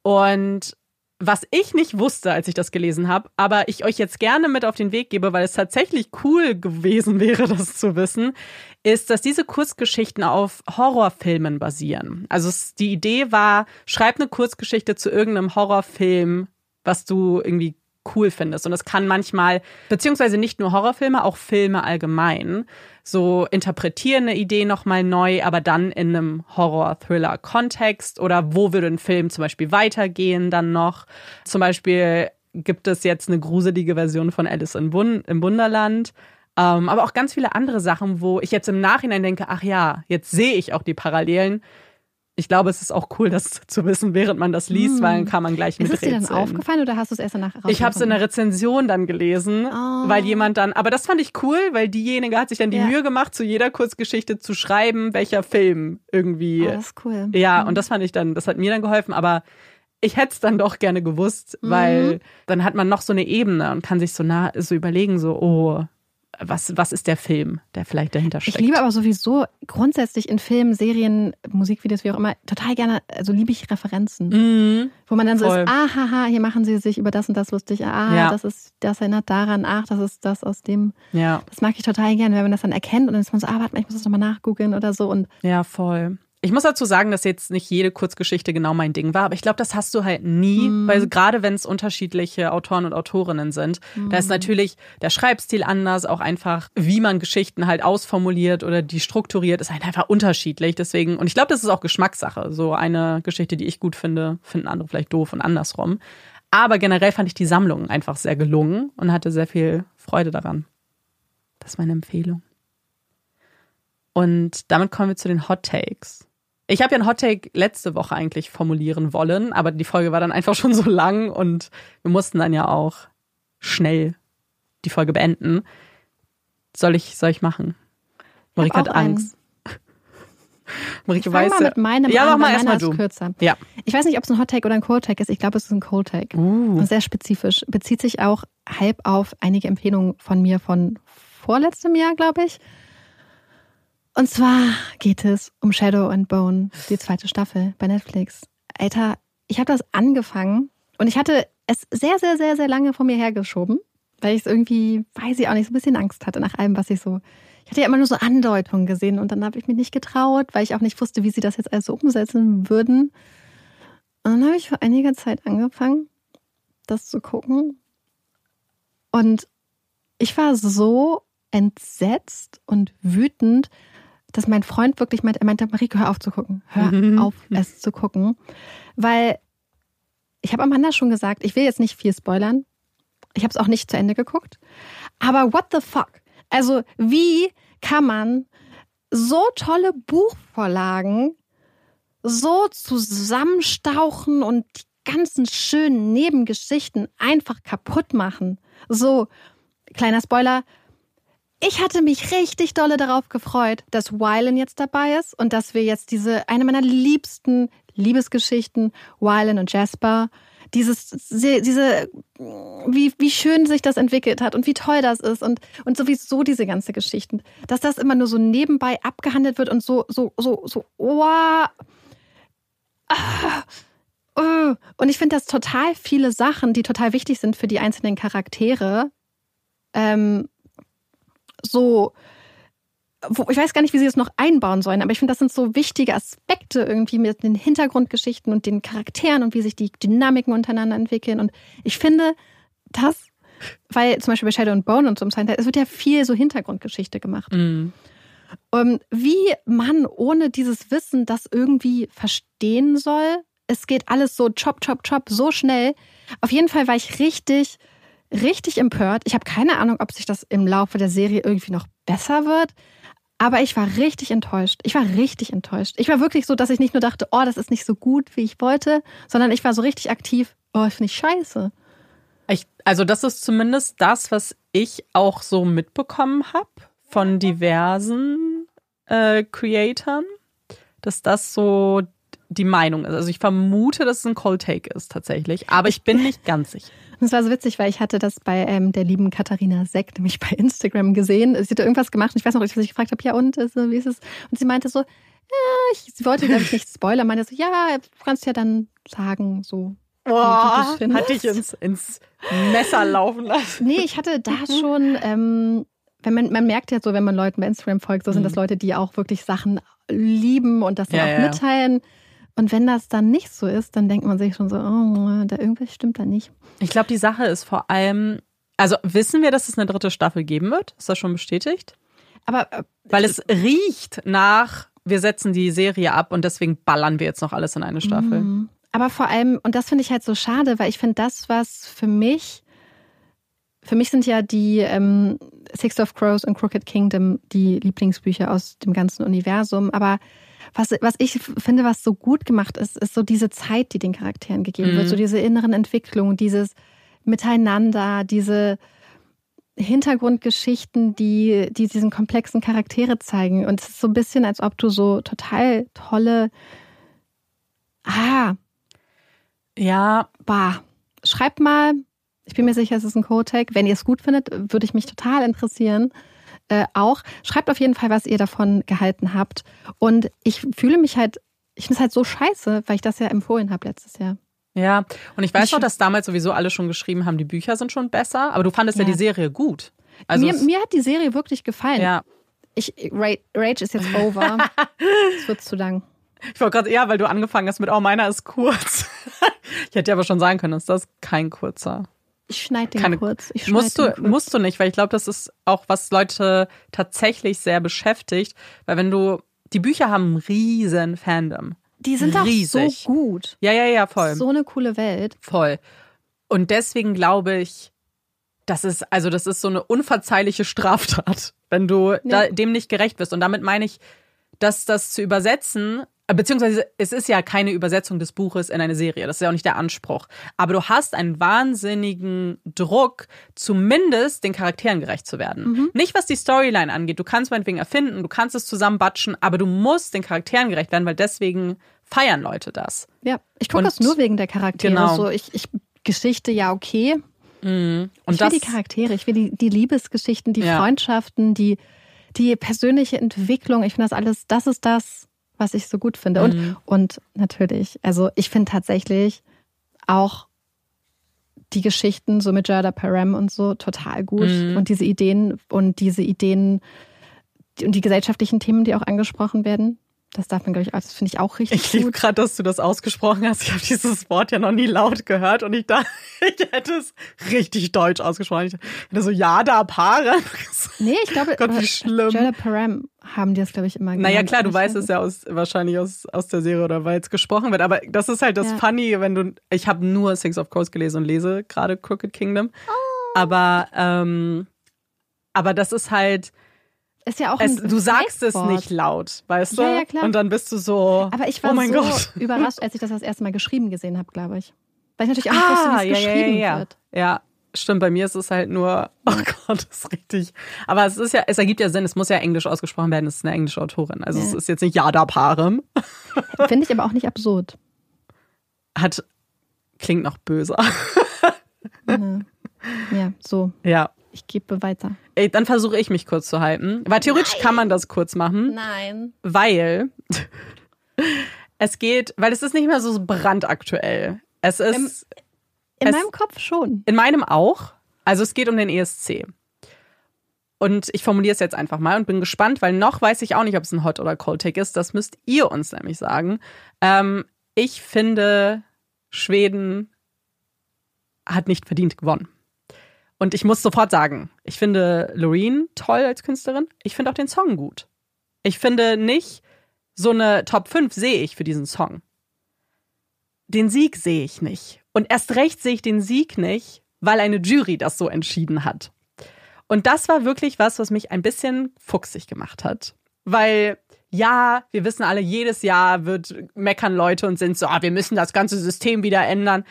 Und was ich nicht wusste, als ich das gelesen habe, aber ich euch jetzt gerne mit auf den Weg gebe, weil es tatsächlich cool gewesen wäre, das zu wissen, ist, dass diese Kurzgeschichten auf Horrorfilmen basieren. Also die Idee war, schreib eine Kurzgeschichte zu irgendeinem Horrorfilm, was du irgendwie cool findest. Und das kann manchmal, beziehungsweise nicht nur Horrorfilme, auch Filme allgemein. So interpretieren eine Idee nochmal neu, aber dann in einem Horror-Thriller-Kontext oder wo würde ein Film zum Beispiel weitergehen dann noch. Zum Beispiel gibt es jetzt eine gruselige Version von Alice in Wun im Wunderland. Ähm, aber auch ganz viele andere Sachen, wo ich jetzt im Nachhinein denke, ach ja, jetzt sehe ich auch die Parallelen. Ich glaube, es ist auch cool, das zu wissen, während man das liest, weil dann kann man gleich Ist es dir dann aufgefallen oder hast du es erst danach Ich habe es in der Rezension dann gelesen, Oh. weil jemand dann, aber das fand ich cool, weil diejenige hat sich dann die Ja. Mühe gemacht, zu jeder Kurzgeschichte zu schreiben, welcher Film irgendwie. Oh, das ist cool. ja, und das fand ich dann, das hat mir dann geholfen, aber ich hätte es dann doch gerne gewusst, Mhm. weil dann hat man noch so eine Ebene und kann sich so nah so überlegen, so, oh, was, was ist der Film, der vielleicht dahinter Ich steckt. liebe aber sowieso grundsätzlich in Filmen, Serien, Musikvideos, wie auch immer, total gerne, also liebe ich Referenzen. Mhm. Wo man dann so Voll. ist, ah, haha, hier machen sie sich über das und das lustig. Ah, Ja. das ist, das erinnert daran, ach, das ist das aus dem. Ja, Das mag ich total gerne, wenn man das dann erkennt und dann ist man so, ah, warte mal, ich muss das nochmal nachgoogeln oder so. Und ja, voll. Ich muss dazu sagen, dass jetzt nicht jede Kurzgeschichte genau mein Ding war, aber ich glaube, das hast du halt nie, Mhm. weil gerade wenn es unterschiedliche Autoren und Autorinnen sind, da ist natürlich der Schreibstil anders, auch einfach, wie man Geschichten halt ausformuliert oder die strukturiert, ist halt einfach unterschiedlich. Deswegen, und ich glaube, das ist auch Geschmackssache. So eine Geschichte, die ich gut finde, finden andere vielleicht doof und andersrum. Aber generell fand ich die Sammlung einfach sehr gelungen und hatte sehr viel Freude daran. Das ist meine Empfehlung. Und damit kommen wir zu den Hot Takes. Ich habe ja einen Hot Take letzte Woche eigentlich formulieren wollen, aber die Folge war dann einfach schon so lang und wir mussten dann ja auch schnell die Folge beenden. Soll ich, soll ich machen? Marike hat auch einen. Angst. Marike ich weiß mal ja. mit meinem ja, an, mach mal erstmal du. kürzer. Ja. Ich weiß nicht, ob es ein Hot Take oder ein Cold Take ist. Ich glaube, es ist ein Cold Take. Uh. Sehr spezifisch. Bezieht sich auch halb auf einige Empfehlungen von mir von vorletztem Jahr, glaube ich. Und zwar geht es um Shadow and Bone, die zweite Staffel bei Netflix. Alter, ich habe das angefangen und ich hatte es sehr, sehr, sehr, sehr lange vor mir hergeschoben, weil ich es irgendwie, weiß ich auch nicht, so ein bisschen Angst hatte nach allem, was ich so. Ich hatte ja immer nur so Andeutungen gesehen und dann habe ich mich nicht getraut, weil ich auch nicht wusste, wie sie das jetzt also umsetzen würden. Und dann habe ich vor einiger Zeit angefangen, das zu gucken. Und ich war so entsetzt und wütend, dass mein Freund wirklich meinte, er meinte, Marike, hör auf zu gucken. Hör auf, es zu gucken. Weil ich habe Amanda schon gesagt, ich will jetzt nicht viel spoilern. Ich habe es auch nicht zu Ende geguckt. Aber what the fuck? Also, wie kann man so tolle Buchvorlagen so zusammenstauchen und die ganzen schönen Nebengeschichten einfach kaputt machen? So, kleiner Spoiler. Ich hatte mich richtig dolle darauf gefreut, dass Wylan jetzt dabei ist und dass wir jetzt diese, eine meiner liebsten Liebesgeschichten, Wylan und Jasper, dieses, diese, wie, wie schön sich das entwickelt hat und wie toll das ist und, und sowieso diese ganze Geschichten, dass das immer nur so nebenbei abgehandelt wird und so, so, so, so, wow. Ah, uh. Und ich finde, dass total viele Sachen, die total wichtig sind für die einzelnen Charaktere, ähm, so, ich weiß gar nicht, wie sie das noch einbauen sollen, aber ich finde, das sind so wichtige Aspekte irgendwie mit den Hintergrundgeschichten und den Charakteren und wie sich die Dynamiken untereinander entwickeln. Und ich finde, das, weil zum Beispiel bei Shadow and Bone und so im Hill, es wird ja viel so Hintergrundgeschichte gemacht. Mhm. Ähm, wie man ohne dieses Wissen das irgendwie verstehen soll. Es geht alles so chop, chop, chop, so schnell. Auf jeden Fall war ich richtig, richtig empört. Ich habe keine Ahnung, ob sich das im Laufe der Serie irgendwie noch besser wird. Aber ich war richtig enttäuscht. Ich war richtig enttäuscht. Ich war wirklich so, dass ich nicht nur dachte, oh, das ist nicht so gut, wie ich wollte, sondern ich war so richtig aktiv, oh, das finde ich scheiße. Ich, also das ist zumindest das, was ich auch so mitbekommen habe von diversen äh, Creatoren, dass das so die Meinung ist. Also ich vermute, dass es ein Cold Take ist tatsächlich, aber ich bin nicht ganz sicher. Das war so witzig, weil ich hatte das bei ähm, der lieben Katharina Seck, nämlich bei Instagram gesehen. Sie hat da irgendwas gemacht und ich weiß noch, dass ich gefragt habe, ja und, also, wie ist es? Und sie meinte so, ja, ich, sie wollte, glaube ich, nicht spoilern, meinte so, ja, du kannst ja dann sagen, so. findest. hat dich ins, ins Messer laufen lassen. Nee, ich hatte da schon, ähm, wenn man, man merkt ja so, wenn man Leuten bei Instagram folgt, so sind das Leute, die auch wirklich Sachen lieben und das dann Ja, auch ja. mitteilen. Und wenn das dann nicht so ist, dann denkt man sich schon so, oh, da irgendwas stimmt da nicht. Ich glaube, die Sache ist vor allem, also wissen wir, dass es eine dritte Staffel geben wird? Ist das schon bestätigt? Aber äh, Weil es riecht nach, wir setzen die Serie ab und deswegen ballern wir jetzt noch alles in eine Staffel. Mhm. Aber vor allem, und das finde ich halt so schade, weil ich finde, das, was für mich, für mich sind ja die ähm, Six of Crows und Crooked Kingdom die Lieblingsbücher aus dem ganzen Universum. Aber was, was ich finde, was so gut gemacht ist, ist so diese Zeit, die den Charakteren gegeben Mhm. wird, so diese inneren Entwicklungen, dieses Miteinander, diese Hintergrundgeschichten, die, die diesen komplexen Charaktere zeigen. Und es ist so ein bisschen, als ob du so total tolle, ah, Ja, bah, schreibt mal, ich bin mir sicher, es ist ein Codec. Wenn ihr es gut findet, würde ich mich total interessieren. Äh, auch schreibt auf jeden Fall, was ihr davon gehalten habt. Und ich fühle mich halt, ich finde es halt so scheiße, weil ich das ja empfohlen habe letztes Jahr. ja. Und ich weiß Ich- noch, dass damals sowieso alle schon geschrieben haben, die Bücher sind schon besser, aber du fandest ja, Ja. die Serie gut. Also mir, mir hat die Serie wirklich gefallen. ja. Ich, Rage, Rage ist jetzt over. Es wird zu lang. Ich wollte gerade, ja, weil du angefangen hast mit, oh, meiner ist kurz. ich hätte ja aber schon sagen können, dass das kein kurzer. Ich schneide den Keine- kurz. Ich schneid Musst den du, kurz. musst du nicht, weil ich glaube, das ist auch, was Leute tatsächlich sehr beschäftigt. Weil wenn du, die Bücher haben einen riesen Fandom. Die sind auch riesig. so gut. Ja, ja, ja, voll. So eine coole Welt. Voll. Und deswegen glaube ich, das ist, also das ist so eine unverzeihliche Straftat, wenn du da, dem nicht gerecht wirst. Und damit meine ich, dass das zu übersetzen, beziehungsweise es ist ja keine Übersetzung des Buches in eine Serie, das ist ja auch nicht der Anspruch. Aber du hast einen wahnsinnigen Druck, zumindest den Charakteren gerecht zu werden. Nicht was die Storyline angeht. Du kannst meinetwegen erfinden, du kannst es zusammenbatschen, aber du musst den Charakteren gerecht werden, weil deswegen feiern Leute das. Ja, ich gucke das nur wegen der Charaktere. Genau. So, ich, ich, Geschichte, ja, okay. Und ich will die Charaktere, ich will die, die Liebesgeschichten, die Ja. Freundschaften, die, die persönliche Entwicklung. Ich finde das alles, das ist das, was ich so gut finde. Und, Mhm. und natürlich, also ich finde tatsächlich auch die Geschichten so mit Gerda Parham und so total gut. Mhm. Und diese Ideen und diese Ideen und die gesellschaftlichen Themen, die auch angesprochen werden. Das darf man, glaube ich, auch- das finde ich auch richtig Ich liebe gerade, dass du das ausgesprochen hast. Ich habe dieses Wort ja noch nie laut gehört und ich dachte, ich hätte es richtig deutsch ausgesprochen. Ich hätte so, ja, da Paare. Nee, ich glaube, Gott, wie aber schlimm. Gerda Parham haben die das, glaube ich, immer Naja, genannt. klar, du weißt weiß es ja aus, wahrscheinlich aus, aus der Serie oder weil es gesprochen wird. Aber das ist halt das Ja. Funny, wenn du. Ich habe nur Six of Crows gelesen und lese gerade Crooked Kingdom. Oh. Aber, ähm, aber das ist halt. Ist ja auch Es, ein du sagst es nicht laut, weißt du? Ja, ja, klar. Und dann bist du so. Aber ich war oh mein so Gott. überrascht, als ich das das erste Mal geschrieben gesehen habe, glaube ich. Weil ich natürlich auch nicht wusste, wie es Ah, ja, geschrieben ja, wird. Ja, stimmt. Bei mir ist es halt nur, oh Gott, das ist richtig. Aber es ist ja, es ergibt ja Sinn, es muss ja englisch ausgesprochen werden, es ist eine englische Autorin. Also es ist jetzt nicht Yada Parem. Finde ich aber auch nicht absurd. Hat, klingt noch böser. Ja so. ja. Ich gebe weiter. Ey, dann versuche ich mich kurz zu halten. Weil theoretisch kann man das kurz machen, Nein. weil es geht, weil es ist nicht mehr so brandaktuell. Es ist In Es- meinem Kopf schon. In meinem auch. Also es geht um den ESC. Und ich formuliere es jetzt einfach mal und bin gespannt, weil noch weiß ich auch nicht, ob es ein Hot oder Cold Take ist. Das müsst ihr uns nämlich sagen. Ähm, ich finde, Schweden hat nicht verdient gewonnen. Und ich muss sofort sagen, ich finde Loreen toll als Künstlerin. Ich finde auch den Song gut. Ich finde nicht, so eine Top 5 sehe ich für diesen Song. Den Sieg sehe ich nicht. Und erst recht sehe ich den Sieg nicht, weil eine Jury das so entschieden hat. Und das war wirklich was, was mich ein bisschen fuchsig gemacht hat. Weil, ja, wir wissen alle, jedes Jahr wird meckern Leute und sind so, ah, wir müssen das ganze System wieder ändern.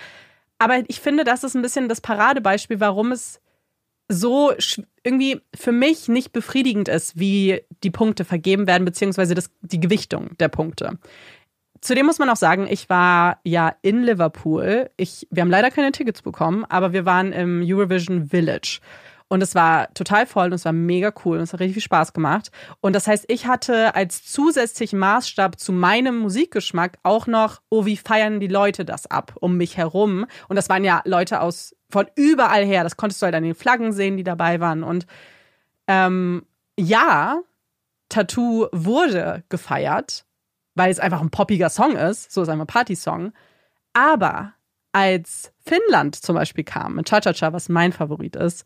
Aber ich finde, das ist ein bisschen das Paradebeispiel, warum es so irgendwie für mich nicht befriedigend ist, wie die Punkte vergeben werden, beziehungsweise das, die Gewichtung der Punkte. Zudem muss man auch sagen, ich war ja in Liverpool. Ich, wir haben leider keine Tickets bekommen, aber wir waren im Eurovision Village. Und es war total voll und es war mega cool und es hat richtig viel Spaß gemacht. Und das heißt, ich hatte als zusätzlichen Maßstab zu meinem Musikgeschmack auch noch, oh, wie feiern die Leute das ab um mich herum? Und das waren ja Leute aus von überall her. Das konntest du halt an den Flaggen sehen, die dabei waren. Und ähm, ja, Tattoo wurde gefeiert, weil es einfach ein poppiger Song ist. So ist einfach ein Partysong. Aber als Finnland zum Beispiel kam mit Cha-Cha-Cha, was mein Favorit ist,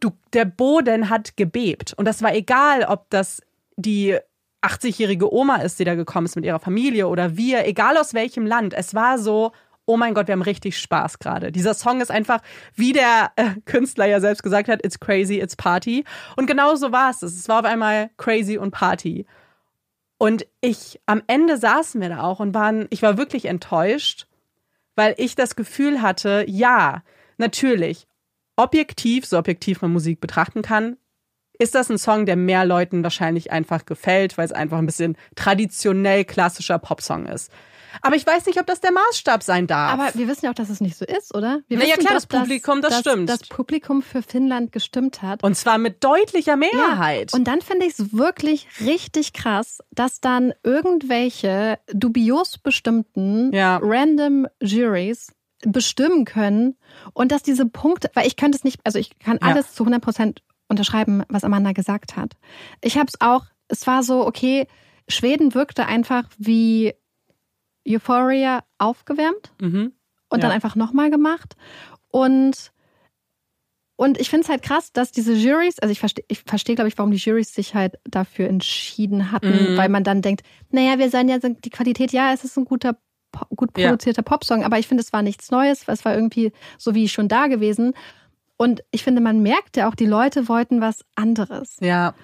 du, der Boden hat gebebt. Und das war egal, ob das die 80-jährige Oma ist, die da gekommen ist mit ihrer Familie oder wir, egal aus welchem Land. Es war so, oh mein Gott, wir haben richtig Spaß gerade. Dieser Song ist einfach, wie der äh, Künstler ja selbst gesagt hat, it's crazy, it's party. Und genau so war es. Es war auf einmal crazy und Party. Und ich, am Ende saßen wir da auch und waren, ich war wirklich enttäuscht, weil ich das Gefühl hatte, ja, natürlich, objektiv, so objektiv man Musik betrachten kann, ist das ein Song, der mehr Leuten wahrscheinlich einfach gefällt, weil es einfach ein bisschen traditionell klassischer Popsong ist. Aber ich weiß nicht, ob das der Maßstab sein darf. Aber wir wissen ja auch, dass es nicht so ist, oder? Wir naja, wissen klar, doch, das Publikum, das dass, stimmt. Das Publikum für Finnland gestimmt hat. Und zwar mit deutlicher Mehrheit. Ja, und dann finde ich es wirklich richtig krass, dass dann irgendwelche dubios bestimmten Ja. random Juries bestimmen können und dass diese Punkte, weil ich könnte es nicht, also ich kann Ja. alles zu 100 Prozent unterschreiben, was Amanda gesagt hat. Ich habe es auch, es war so, okay, Schweden wirkte einfach wie Euphoria aufgewärmt mhm. und Ja. dann einfach nochmal gemacht. Und, und ich finde es halt krass, dass diese Juries, also ich verstehe, ich verstehe, glaube ich, warum die Juries sich halt dafür entschieden hatten, Mhm. weil man dann denkt, naja, wir sagen ja die Qualität, ja, es ist ein guter, Gut Ja. produzierter Popsong, aber ich finde, es war nichts Neues, es war irgendwie so wie schon da gewesen. Und ich finde, man merkt ja auch, die Leute wollten was anderes. Ja.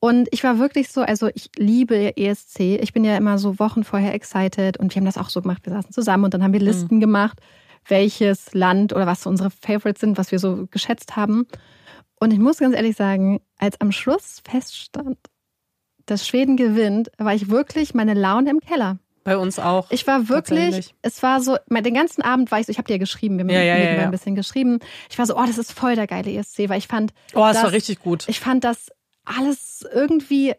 Und ich war wirklich so, also ich liebe ESC. Ich bin ja immer so Wochen vorher excited und wir haben das auch so gemacht. Wir saßen zusammen und dann haben wir Listen gemacht, welches Land oder was so unsere Favorites sind, was wir so geschätzt haben. Und ich muss ganz ehrlich sagen, als am Schluss feststand, dass Schweden gewinnt, war ich wirklich meine Laune im Keller. Bei uns auch. Ich war wirklich, es war so, den ganzen Abend war ich so, ich habe dir ja geschrieben, wir haben Ja, ja, ja, ein bisschen geschrieben. Ich war so, oh, das ist voll der geile ESC, weil ich fand, oh, das, war das- richtig gut. ich fand das alles irgendwie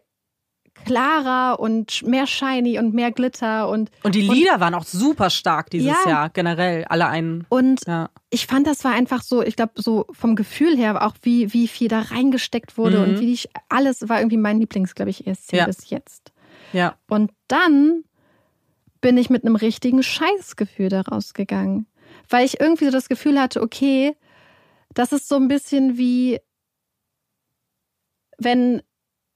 klarer und mehr shiny und mehr Glitter und Und die Lieder waren auch super stark dieses Ja. Jahr, generell, alle einen. und Ja. ich fand, das war einfach so, ich glaube, so vom Gefühl her auch, wie, wie viel da reingesteckt wurde Mhm. und wie ich, alles war irgendwie mein Lieblings, glaube ich, ESC Ja. bis jetzt. Ja. Und dann bin ich mit einem richtigen Scheißgefühl da rausgegangen. Weil ich irgendwie so das Gefühl hatte, okay, das ist so ein bisschen wie, wenn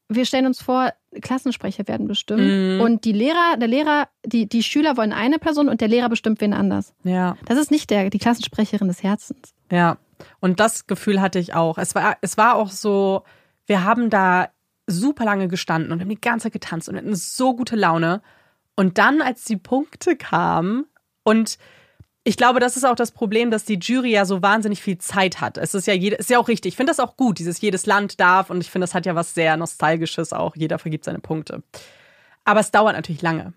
wir stellen uns vor, Klassensprecher werden bestimmt Mhm. und die Lehrer, der Lehrer, die, die Schüler wollen eine Person und der Lehrer bestimmt wen anders. Ja. Das ist nicht der, die Klassensprecherin des Herzens. Ja, und das Gefühl hatte ich auch. Es war, es war auch so, wir haben da super lange gestanden und haben die ganze Zeit getanzt und hatten so gute Laune. Und dann, als die Punkte kamen, und ich glaube, das ist auch das Problem, dass die Jury ja so wahnsinnig viel Zeit hat. Es ist ja jede, ist ja auch richtig. Ich finde das auch gut, dieses jedes Land darf und ich finde, das hat ja was sehr Nostalgisches auch. Jeder vergibt seine Punkte. Aber es dauert natürlich lange.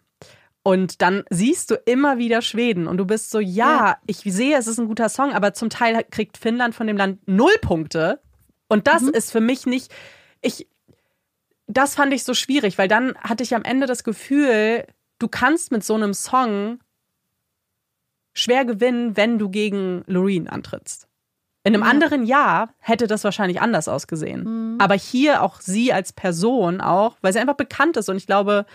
Und dann siehst du immer wieder Schweden und du bist so, ja, Ja. ich sehe, es ist ein guter Song, aber zum Teil kriegt Finnland von dem Land null Punkte. Und das ist für mich nicht, ich, das fand ich so schwierig, weil dann hatte ich am Ende das Gefühl, du kannst mit so einem Song schwer gewinnen, wenn du gegen Loreen antrittst. In einem anderen Jahr hätte das wahrscheinlich anders ausgesehen. Aber hier auch sie als Person auch, weil sie einfach bekannt ist und ich glaube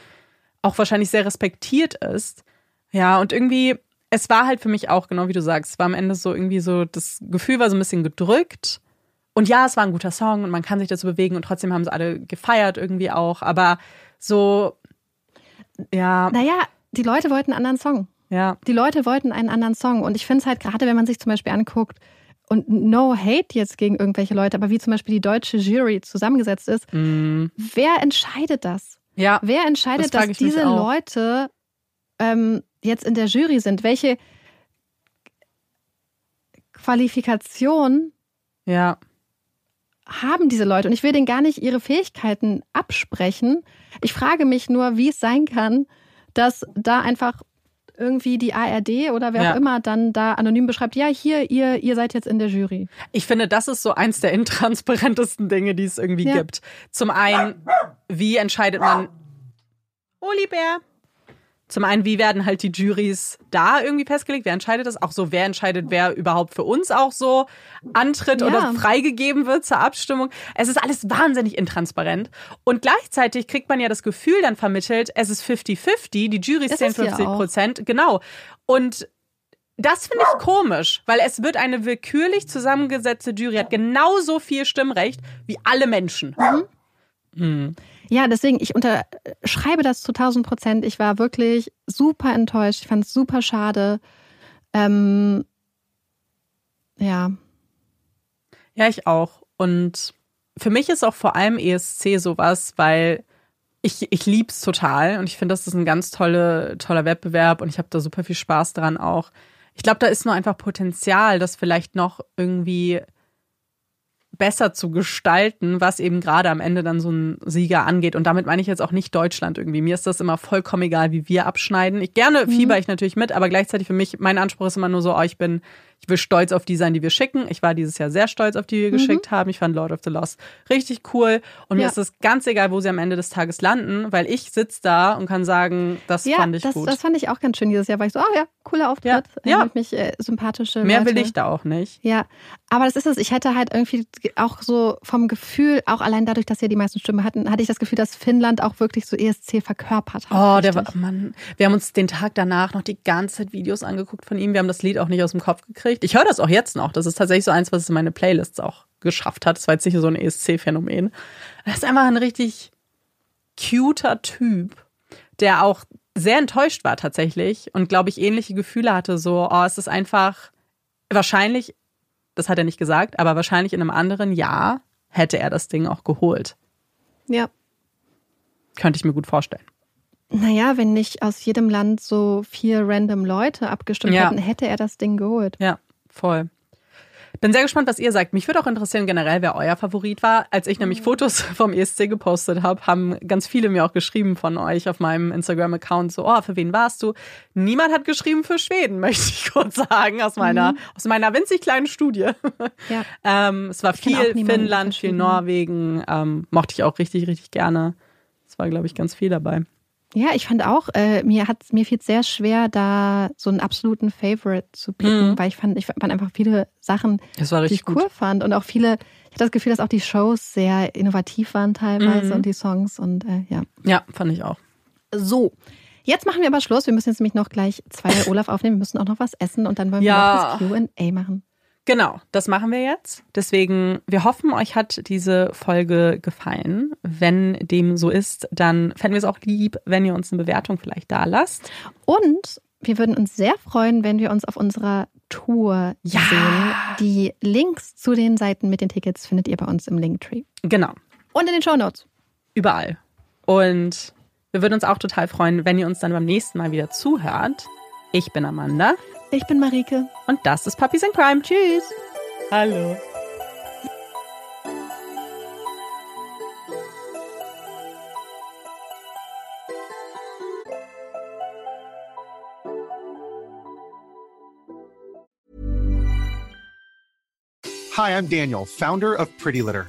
auch wahrscheinlich sehr respektiert ist. Ja, und irgendwie, es war halt für mich auch, genau wie du sagst, es war am Ende so irgendwie so, das Gefühl war so ein bisschen gedrückt. Und ja, es war ein guter Song und man kann sich dazu bewegen und trotzdem haben sie alle gefeiert irgendwie auch. Aber so, ja, Naja, die Leute wollten einen anderen Song. ja, Die Leute wollten einen anderen Song. Und ich finde es halt gerade, wenn man sich zum Beispiel anguckt, und no hate jetzt gegen irgendwelche Leute, aber wie zum Beispiel die deutsche Jury zusammengesetzt ist, wer entscheidet das? ja. Wer entscheidet, Das dass diese. Leute ähm, jetzt in der Jury sind? Welche Qualifikation Ja, haben diese Leute? Und ich will denen gar nicht ihre Fähigkeiten absprechen. Ich frage mich nur, wie es sein kann, dass da einfach irgendwie die ARD oder wer Ja. auch immer dann da anonym beschreibt, ja, hier, ihr, ihr seid jetzt in der Jury. Ich finde, das ist so eins der intransparentesten Dinge, die es irgendwie Ja. gibt. Zum einen, wie entscheidet man. Olibär. Zum einen, wie werden halt die Juries da irgendwie festgelegt? Wer entscheidet das? Auch so, wer entscheidet, wer überhaupt für uns auch so antritt Ja. oder freigegeben wird zur Abstimmung? Es ist alles wahnsinnig intransparent. Und gleichzeitig kriegt man ja das Gefühl dann vermittelt, es ist 50-50, die Juries zählen es ja 50 auch. Prozent. Genau. Und das finde ich komisch, weil es wird eine willkürlich zusammengesetzte Jury, hat genauso viel Stimmrecht wie alle Menschen. Ja, deswegen, ich unterschreibe das zu 1000 Prozent. Ich war wirklich super enttäuscht. Ich fand es super schade. Ähm, ja, Ja, ich auch. Und für mich ist auch vor allem ESC sowas, weil ich, ich lieb's total und ich finde, das ist ein ganz tolle, toller Wettbewerb und ich habe da super viel Spaß dran auch. Ich glaube, da ist nur einfach Potenzial, das vielleicht noch irgendwie besser zu gestalten, was eben gerade am Ende dann so ein Sieger angeht. Und damit meine ich jetzt auch nicht Deutschland irgendwie. Mir ist das immer vollkommen egal, wie wir abschneiden. Ich gerne mhm. fieber ich natürlich mit, aber gleichzeitig für mich, mein Anspruch ist immer nur so, oh, ich bin ich will stolz auf die sein, die wir schicken. Ich war dieses Jahr sehr stolz auf die, die wir mhm. geschickt haben. Ich fand Lord of the Lost richtig cool. Und ja. mir ist es ganz egal, wo sie am Ende des Tages landen, weil ich sitze da und kann sagen, das ja, fand ich das, gut. Das fand ich auch ganz schön dieses Jahr, weil ich so, oh ja, cooler Auftritt. Ja, ja. Mich äh, sympathische Mehr Leute. will ich da auch nicht. Ja, aber das ist es. Ich hätte halt irgendwie auch so vom Gefühl, auch allein dadurch, dass wir die meisten Stimmen hatten, hatte ich das Gefühl, dass Finnland auch wirklich so ESC verkörpert hat. Oh, der war, Mann. Wir haben uns den Tag danach noch die ganze Zeit Videos angeguckt von ihm. Wir haben das Lied auch nicht aus dem Kopf gekriegt. Ich höre das auch jetzt noch. Das ist tatsächlich so eins, was es in meine Playlists auch geschafft hat. Das war jetzt nicht so ein ESC-Phänomen. Er ist einfach ein richtig cuter Typ, der auch sehr enttäuscht war tatsächlich und glaube ich ähnliche Gefühle hatte. So, oh, es ist einfach wahrscheinlich, das hat er nicht gesagt, aber wahrscheinlich in einem anderen Jahr hätte er das Ding auch geholt. Ja. Könnte ich mir gut vorstellen. Naja, wenn nicht aus jedem Land so vier random Leute abgestimmt ja. hätten, hätte er das Ding geholt. Ja, voll. Bin sehr gespannt, was ihr sagt. Mich würde auch interessieren generell, wer euer Favorit war. Als ich nämlich mhm. Fotos vom ESC gepostet habe, haben ganz viele mir auch geschrieben von euch auf meinem Instagram-Account so, oh, für wen warst du? Niemand hat geschrieben für Schweden, möchte ich kurz sagen, aus meiner, mhm. aus meiner winzig kleinen Studie. Ja. ähm, es war ich viel Finnland, viel Norwegen, ähm, mochte ich auch richtig, richtig gerne. Es war, glaube ich, ganz viel dabei. Ja, ich fand auch, äh, mir hat mir fiel sehr schwer, da so einen absoluten Favorite zu picken, mhm. weil ich fand, ich fand einfach viele Sachen, die ich cool gut. fand und auch viele. Ich hatte das Gefühl, dass auch die Shows sehr innovativ waren teilweise mhm. und die Songs und äh, ja. Ja, fand ich auch. So. Jetzt machen wir aber Schluss. Wir müssen jetzt nämlich noch gleich zwei Olaf aufnehmen. Wir müssen auch noch was essen und dann wollen wir ja. noch das QA machen. Genau, das machen wir jetzt. Deswegen, wir hoffen, euch hat diese Folge gefallen. Wenn dem so ist, dann fänden wir es auch lieb, wenn ihr uns eine Bewertung vielleicht da lasst. Und wir würden uns sehr freuen, wenn wir uns auf unserer Tour ja. sehen. Die Links zu den Seiten mit den Tickets findet ihr bei uns im Linktree. Genau. Und in den Show Notes. Überall. Und wir würden uns auch total freuen, wenn ihr uns dann beim nächsten Mal wieder zuhört. Ich bin Amanda. Ich bin Marike. Und das ist Puppies in Crime. Tschüss. Hallo. Hi, I'm Daniel, founder of Pretty Litter.